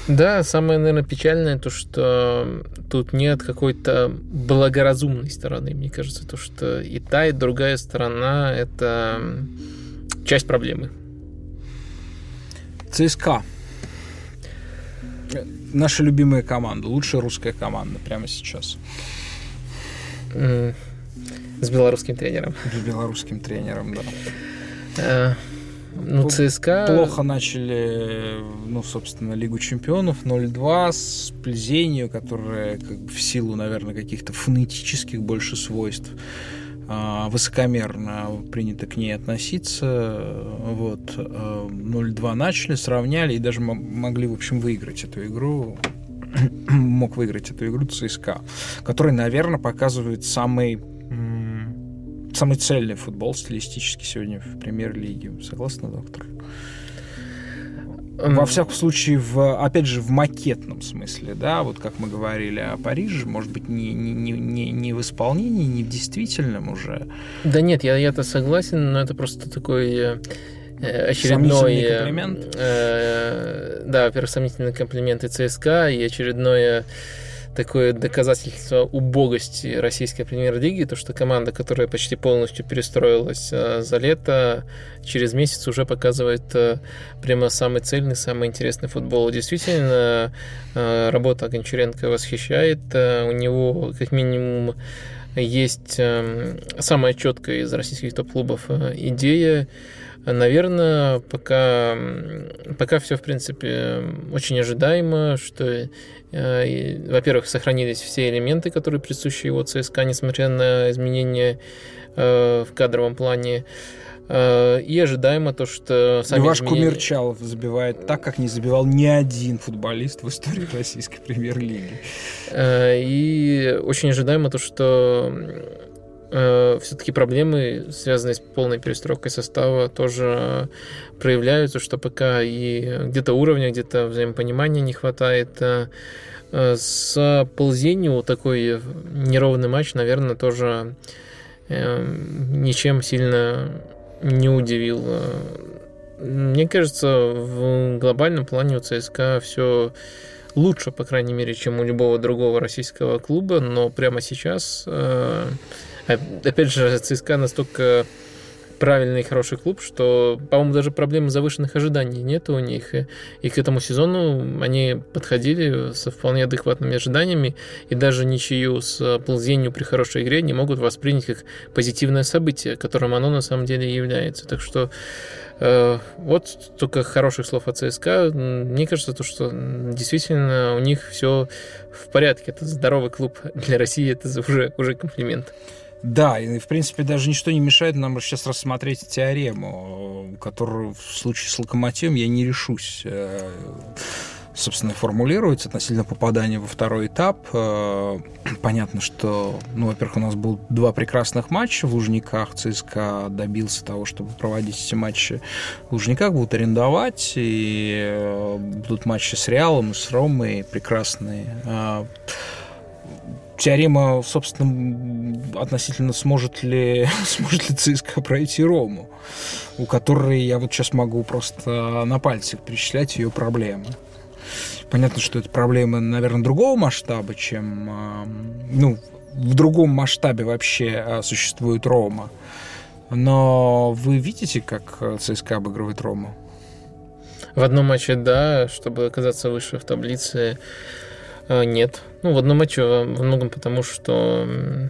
Speaker 2: Да, самое, наверное, печальное то, что тут нет какой-то благоразумной стороны. Мне кажется, то, что и та, и другая сторона – это часть проблемы.
Speaker 1: ЦСКА. Наша любимая команда, лучшая русская команда прямо сейчас.
Speaker 2: С белорусским тренером.
Speaker 1: С белорусским тренером, да.
Speaker 2: Э, ну, ЦСКА...
Speaker 1: Плохо начали, ну, собственно, Лигу чемпионов 0-2 с Плезенью, которая как бы в силу, наверное, каких-то фонетических больше свойств высокомерно принято к ней относиться. Вот. 0-2 а, начали, сравняли и даже могли, в общем, выиграть эту игру. Мог выиграть эту игру ЦСКА, который, наверное, показывает самый самый цельный футбол стилистически сегодня в премьер-лиге. Согласна, доктор? Во всяком случае, в, опять же, в макетном смысле, да, вот как мы говорили о Париже, может быть, не, не, не, не в исполнении, не в действительном уже.
Speaker 2: Да нет, я, я-то согласен, но это просто такой э, очередной...
Speaker 1: комплимент?
Speaker 2: Э, да, во-первых, сомнительный комплимент и ЦСКА, и очередное такое доказательство убогости российской премьер-лиги, то что команда, которая почти полностью перестроилась э, за лето, через месяц уже показывает э, прямо самый цельный, самый интересный футбол. Действительно, э, работа Гончаренко восхищает. У него как минимум есть самая четкая из российских топ-клубов идея Наверное, пока, пока все, в принципе, очень ожидаемо, что, во-первых, сохранились все элементы, которые присущи его ЦСКА, несмотря на изменения э, в кадровом плане. Э, и ожидаемо то, что
Speaker 1: сами И ваш изменения... кумир Чалов забивает так, как не забивал ни один футболист в истории российской премьер-лиги.
Speaker 2: И очень ожидаемо то, что э, все-таки проблемы, связанные с полной перестройкой состава, тоже проявляются, что пока и где-то уровня, где-то взаимопонимания не хватает. Э, с ползенью такой неровный матч, наверное, тоже э, ничем сильно не удивил. Мне кажется, в глобальном плане у ЦСКА все лучше, по крайней мере, чем у любого другого российского клуба, но прямо сейчас э, Опять же, ЦСКА настолько правильный и хороший клуб, что, по-моему, даже проблемы завышенных ожиданий нет у них. И, и к этому сезону они подходили со вполне адекватными ожиданиями, и даже ничью с ползенью при хорошей игре не могут воспринять как позитивное событие, которым оно на самом деле является. Так что э, вот только хороших слов о ЦСКА. Мне кажется, то, что действительно у них все в порядке. Это здоровый клуб для России, это уже, уже комплимент.
Speaker 1: Да, и в принципе даже ничто не мешает нам сейчас рассмотреть теорему, которую в случае с локомотивом я не решусь э, собственно, формулировать относительно попадания во второй этап. Э, понятно, что, ну, во-первых, у нас было два прекрасных матча в Лужниках. ЦСКА добился того, чтобы проводить эти матчи в Лужниках, будут арендовать, и э, будут матчи с Реалом с Ромой прекрасные теорема, собственно, относительно сможет ли, сможет ли ЦСКА пройти Рому, у которой я вот сейчас могу просто на пальцах перечислять ее проблемы. Понятно, что это проблемы, наверное, другого масштаба, чем, ну, в другом масштабе вообще а, существует Рома. Но вы видите, как ЦСКА обыгрывает Рому?
Speaker 2: В одном матче, да, чтобы оказаться выше в таблице, нет. Ну, в одном матче во многом потому, что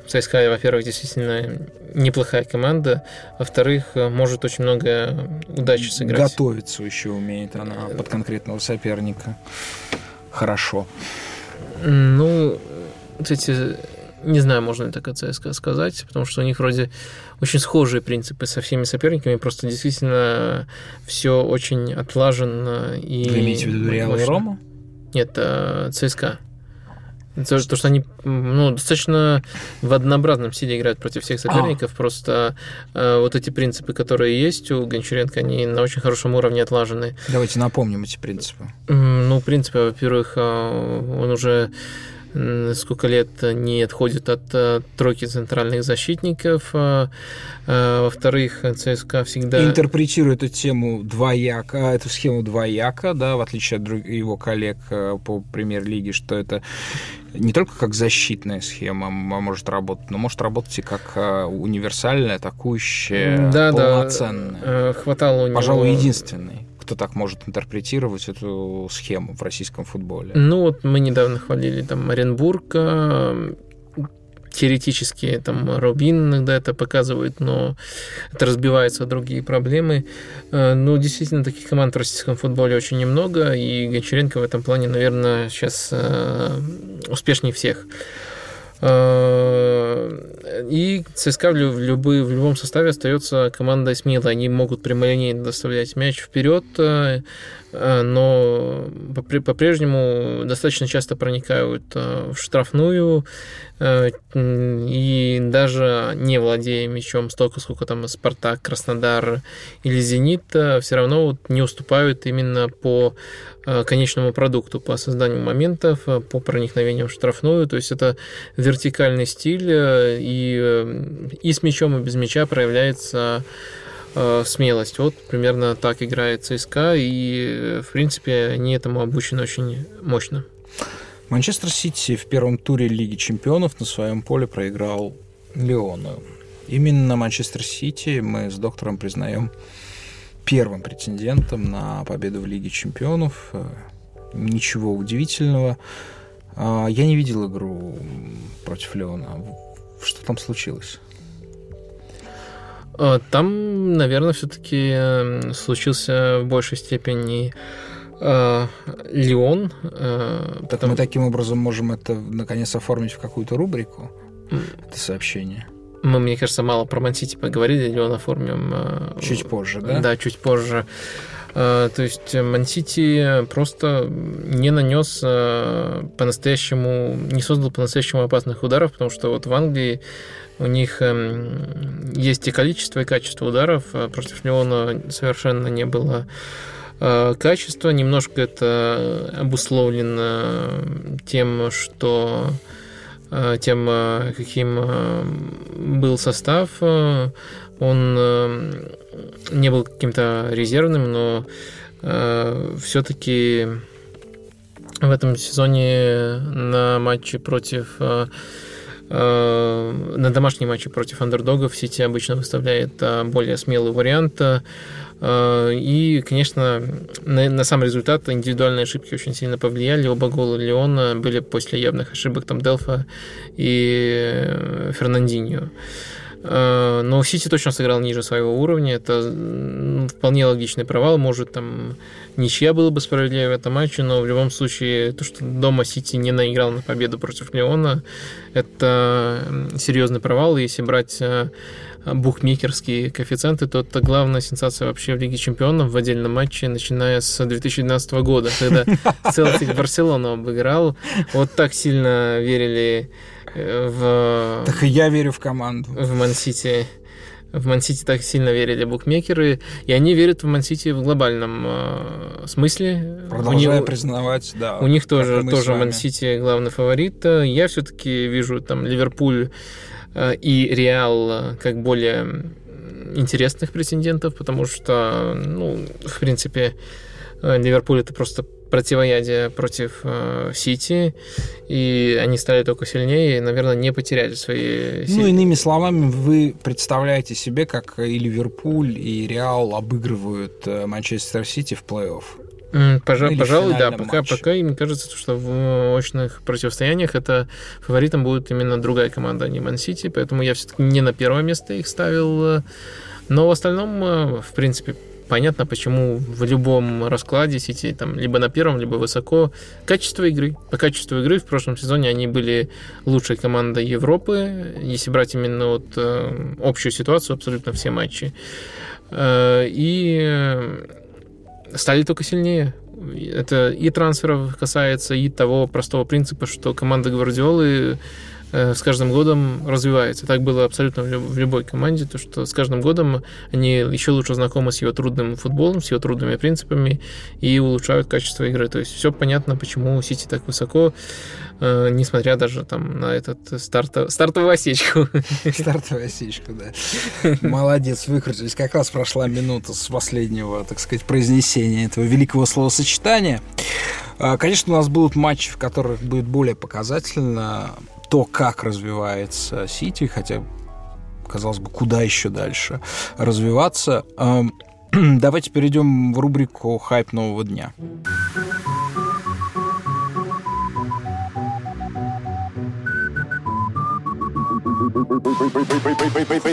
Speaker 2: ЦСКА, во-первых, действительно неплохая команда, во-вторых, может очень много удачи сыграть.
Speaker 1: Готовиться еще умеет она под конкретного соперника. Хорошо.
Speaker 2: Ну, кстати, не знаю, можно ли так о ЦСКА сказать, потому что у них вроде очень схожие принципы со всеми соперниками, просто действительно все очень отлажено и...
Speaker 1: Вы имеете в виду Реал и Рома?
Speaker 2: Нет, э, ЦСКА. То, то, что они ну, достаточно в однообразном стиле играют против всех соперников. А. Просто э, вот эти принципы, которые есть у Гончаренко, они на очень хорошем уровне отлажены.
Speaker 1: Давайте напомним эти принципы.
Speaker 2: Ну, принципы, во-первых, э, он уже сколько лет не отходит от э, тройки центральных защитников. А, а, во-вторых, ЦСКА всегда...
Speaker 1: Интерпретирует эту тему двояко, эту схему двояко, да, в отличие от его коллег э, по премьер-лиге, что это не только как защитная схема может работать, но может работать и как э, универсальная, атакующая, да, полноценная.
Speaker 2: Да, хватало у него...
Speaker 1: Пожалуй, единственный кто так может интерпретировать эту схему в российском футболе?
Speaker 2: Ну вот мы недавно хвалили там Оренбург, теоретически там Рубин иногда это показывает, но это разбивается другие проблемы. Э, ну, действительно, таких команд в российском футболе очень немного, и Гончаренко в этом плане, наверное, сейчас э, успешнее всех. Э, и ЦСКА в, любы, в любом составе остается командой смелой. Они могут прямолинейно доставлять мяч вперед, э, но по-прежнему достаточно часто проникают в штрафную и даже не владея мячом столько, сколько там Спартак, Краснодар или Зенит, все равно вот не уступают именно по Э, конечному продукту по созданию моментов, э, по проникновению в штрафную. То есть это вертикальный стиль, э, и, и с мячом, и без мяча проявляется э, смелость. Вот примерно так играет ЦСКА, и, в принципе, они этому обучены очень мощно.
Speaker 1: Манчестер Сити в первом туре Лиги Чемпионов на своем поле проиграл Леону. Именно Манчестер Сити мы с доктором признаем первым претендентом на победу в Лиге Чемпионов. Ничего удивительного. А, я не видел игру против Леона. Что там случилось?
Speaker 2: А, там, наверное, все-таки эм, случился в большей степени э, Леон.
Speaker 1: Э, потому... Мы таким образом можем это наконец оформить в какую-то рубрику, это сообщение.
Speaker 2: Мы, мне кажется, мало про Мансити поговорили, Леон оформим...
Speaker 1: Э, чуть позже, да?
Speaker 2: Да, чуть позже. Э, то есть Мансити просто не нанес э, по-настоящему, не создал по-настоящему опасных ударов, потому что вот в Англии у них эм, есть и количество, и качество ударов. А против Леона совершенно не было э, качества. Немножко это обусловлено тем, что тем, каким был состав он э, не был каким-то резервным, но э, все-таки в этом сезоне на матче против э, на домашние матчи против андердогов Сити обычно выставляет более смелый вариант. И, конечно, на, сам результат индивидуальные ошибки очень сильно повлияли. Оба гола Леона были после явных ошибок там Делфа и Фернандинho. Э, но Сити точно сыграл ниже своего уровня. Это вполне логичный провал. Может, там ничья было бы справедливее в этом матче, но в любом случае то, что дома Сити не наиграл на победу против Леона, это серьезный провал. И если брать э, букмекерские коэффициенты, то это главная сенсация вообще в Лиге Чемпионов в отдельном матче, начиная с 2012 года, когда Селтик Барселону обыграл. Вот так сильно верили в...
Speaker 1: Так и я верю в команду.
Speaker 2: В Мансити. В Мансити так сильно верили букмекеры, и они верят в Мансити в глобальном э, смысле.
Speaker 1: Продолжая них, признавать, да.
Speaker 2: У них тоже, тоже Мансити главный фаворит. Я все-таки вижу там Ливерпуль э, и Реал э, как более интересных претендентов, потому что, ну, в принципе, э, Ливерпуль это просто противоядие против э, Сити, и они стали только сильнее, и, наверное, не потеряли свои
Speaker 1: силы. Ну, иными словами, вы представляете себе, как и Ливерпуль, и Реал обыгрывают э, Манчестер Сити в плей-офф.
Speaker 2: Пожа- ну, пожалуй, да. Пока, пока им кажется, что в очных противостояниях это фаворитом будет именно другая команда, а не Ман Сити. Поэтому я все-таки не на первое место их ставил. Но в остальном, э, в принципе, понятно, почему в любом раскладе Сити там либо на первом, либо высоко. Качество игры. По качеству игры в прошлом сезоне они были лучшей командой Европы, если брать именно вот э, общую ситуацию, абсолютно все матчи. Э, и стали только сильнее. Это и трансферов касается, и того простого принципа, что команда Гвардиолы Э, с каждым годом развивается. Так было абсолютно в любой команде, то что с каждым годом они еще лучше знакомы с его трудным футболом, с его трудными принципами и улучшают качество игры. То есть все понятно, почему Сити так высоко, э, несмотря даже там на этот старт, стартовую осечку.
Speaker 1: Стартовую осечку, да. Молодец, выкрутились. Как раз прошла минута с последнего, так сказать, произнесения этого великого словосочетания. А, конечно, у нас будут матчи, в которых будет более показательно то, как развивается Сити, хотя, казалось бы, куда еще дальше развиваться. Давайте перейдем в рубрику «Хайп нового дня».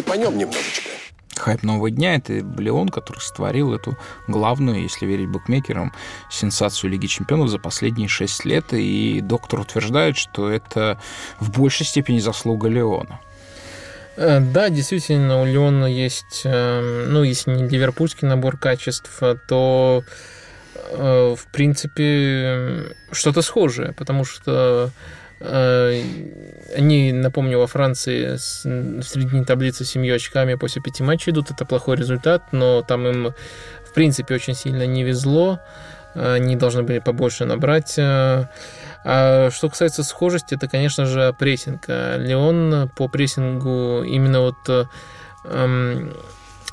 Speaker 1: Поймем немножечко. Хайп нового дня — это Леон, который створил эту главную, если верить букмекерам, сенсацию Лиги Чемпионов за последние шесть лет. И доктор утверждает, что это в большей степени заслуга Леона.
Speaker 2: Э, да, действительно, у Леона есть, эм, ну, если не ливерпульский набор качеств, то, э, в принципе, что-то схожее, потому что Э, они, напомню, во Франции в середине таблицы с очками после пяти матчей идут. Это плохой результат, но там им, в принципе, очень сильно не везло. Они должны были побольше набрать. А что касается схожести, это, конечно же, прессинг. Леон по прессингу именно вот эм,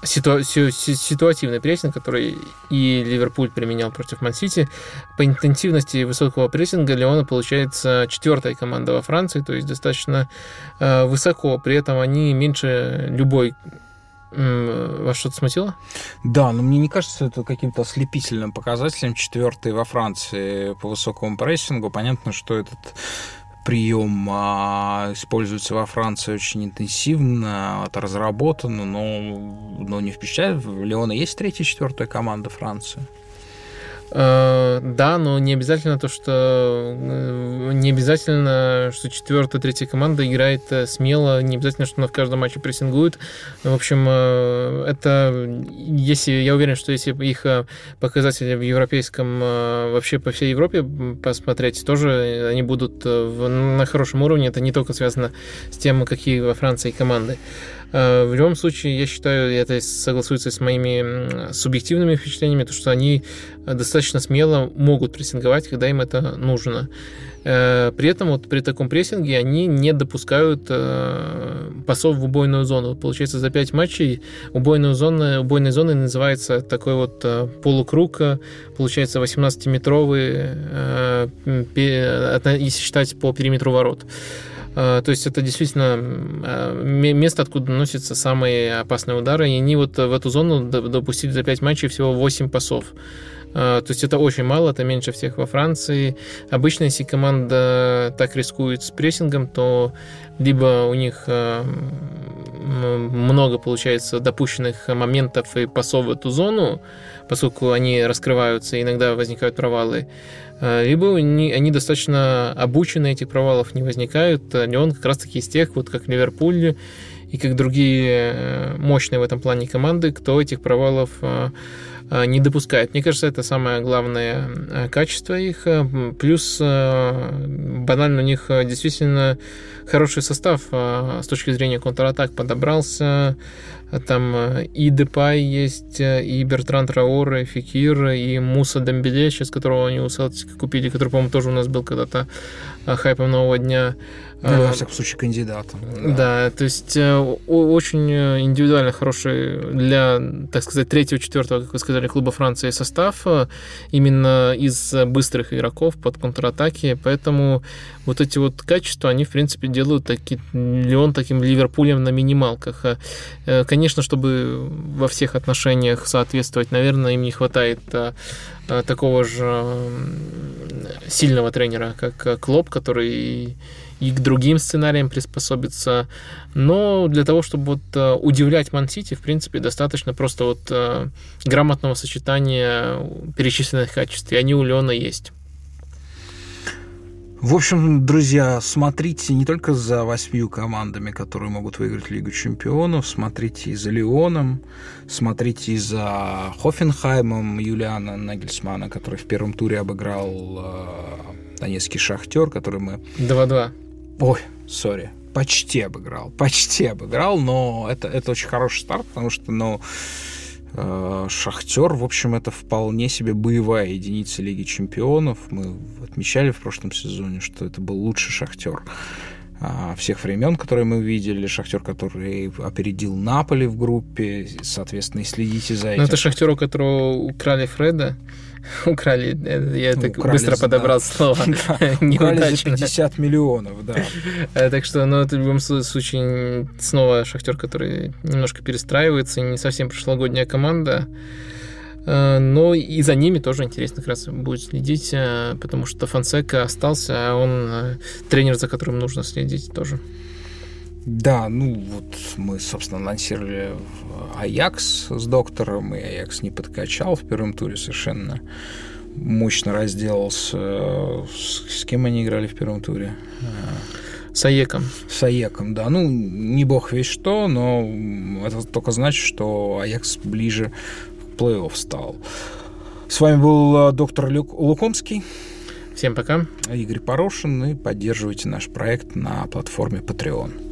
Speaker 2: ситу, ситуативный прессинг, который и Ливерпуль применял против Мансити. По интенсивности высокого прессинга Леона получается четвертая команда во Франции, то есть достаточно э, высоко. При этом они меньше любой вас что-то смутило?
Speaker 1: Да, но мне не кажется это каким-то ослепительным показателем. Четвертый во Франции по высокому прессингу. Понятно, что этот прием а, используется во Франции очень интенсивно, это разработано, но, но не впечатляет. В Леона есть третья, четвертая команда Франции?
Speaker 2: Э, да, но не обязательно то, что э, не обязательно, что четвертая, третья команда играет э, смело, не обязательно, что она в каждом матче прессингует. В общем, это если я уверен, что если их показатели в европейском вообще по всей Европе посмотреть, тоже они будут на хорошем уровне. Это не только связано с тем, какие во Франции команды. Э, в любом случае, я считаю, это согласуется с моими субъективными впечатлениями, то, что они э, достаточно смело могут прессинговать, когда им это нужно. Э, при этом вот при таком прессинге они не допускают пасов в убойную зону. Получается, за 5 матчей убойная зона, убойной зоной называется такой вот полукруг, получается 18-метровый, если считать по периметру ворот. А, то есть это действительно а, место, откуда наносятся самые опасные удары. И они вот в эту зону допустили за 5 матчей всего 8 пасов. А, то есть это очень мало, это меньше всех во Франции. Обычно, если команда так рискует с прессингом, то либо у них много получается допущенных моментов и пасов в эту зону, поскольку они раскрываются, иногда возникают провалы, Э, либо они, достаточно обучены, этих провалов не возникают. Он как раз-таки из тех, вот как Ливерпуль и как другие э, мощные в этом плане команды, кто этих провалов э, не допускает. Мне кажется, это самое главное качество их. Плюс банально у них действительно хороший состав с точки зрения контратак подобрался. Там э, и Депай есть, э, и Бертран Траор, и Фикир, и Муса Дембеле, сейчас которого они у Селтика купили, который, по-моему, тоже у нас был когда-то э, хайпом нового дня.
Speaker 1: Ну, во всяком случае, кандидатом.
Speaker 2: Да. да, то есть очень индивидуально хороший для, так сказать, третьего, четвертого, как вы сказали, клуба Франции состав именно из быстрых игроков под контратаки, поэтому вот эти вот качества, они, в принципе, делают таки, Леон таким Ливерпулем на минималках. Конечно, чтобы во всех отношениях соответствовать, наверное, им не хватает такого же сильного тренера, как Клоп, который и к другим сценариям приспособиться. Но для того, чтобы вот а, удивлять Ман-Сити, в принципе, достаточно просто вот грамотного сочетания перечисленных качеств. И они у Леона есть.
Speaker 1: В общем, друзья, смотрите не только за восьмью командами, которые могут выиграть Лигу чемпионов, смотрите и за Лионом, смотрите и за Хофенхаймом Юлиана Нагельсмана, который в первом туре обыграл э, Донецкий Шахтер, который мы...
Speaker 2: 2-2.
Speaker 1: Ой, сори, почти обыграл, почти обыграл, но это, это очень хороший старт, потому что, ну, Э, Шахтер, в общем, это вполне себе боевая единица Лиги Чемпионов. Мы отмечали в прошлом сезоне, что это был лучший Шахтер а, всех времен, которые мы видели. Шахтер, который опередил Наполи в группе, соответственно, и следите за этим.
Speaker 2: Но это Шахтер, у которого украли Фреда. Украли, я так украли, быстро подобрал слово.
Speaker 1: Украли за 50 миллионов, да.
Speaker 2: Э, так что, ну, это в любом случае снова Шахтер, который немножко перестраивается, не совсем прошлогодняя команда. Э, но и за ними тоже интересно как раз будет следить, э, потому что Фансека остался, а он тренер, за которым нужно следить тоже.
Speaker 1: Да, ну вот мы, собственно, анонсировали Аякс с доктором, и Аякс не подкачал в первом туре совершенно. Мощно разделался. С, с кем они играли в первом туре?
Speaker 2: С Аеком.
Speaker 1: С Аеком, да. Ну, не бог весь что, но это только значит, что Аякс ближе к плей-офф стал. С вами был э, доктор Люк Лукомский.
Speaker 2: Всем пока.
Speaker 1: Игорь Порошин. И поддерживайте наш проект на платформе Patreon.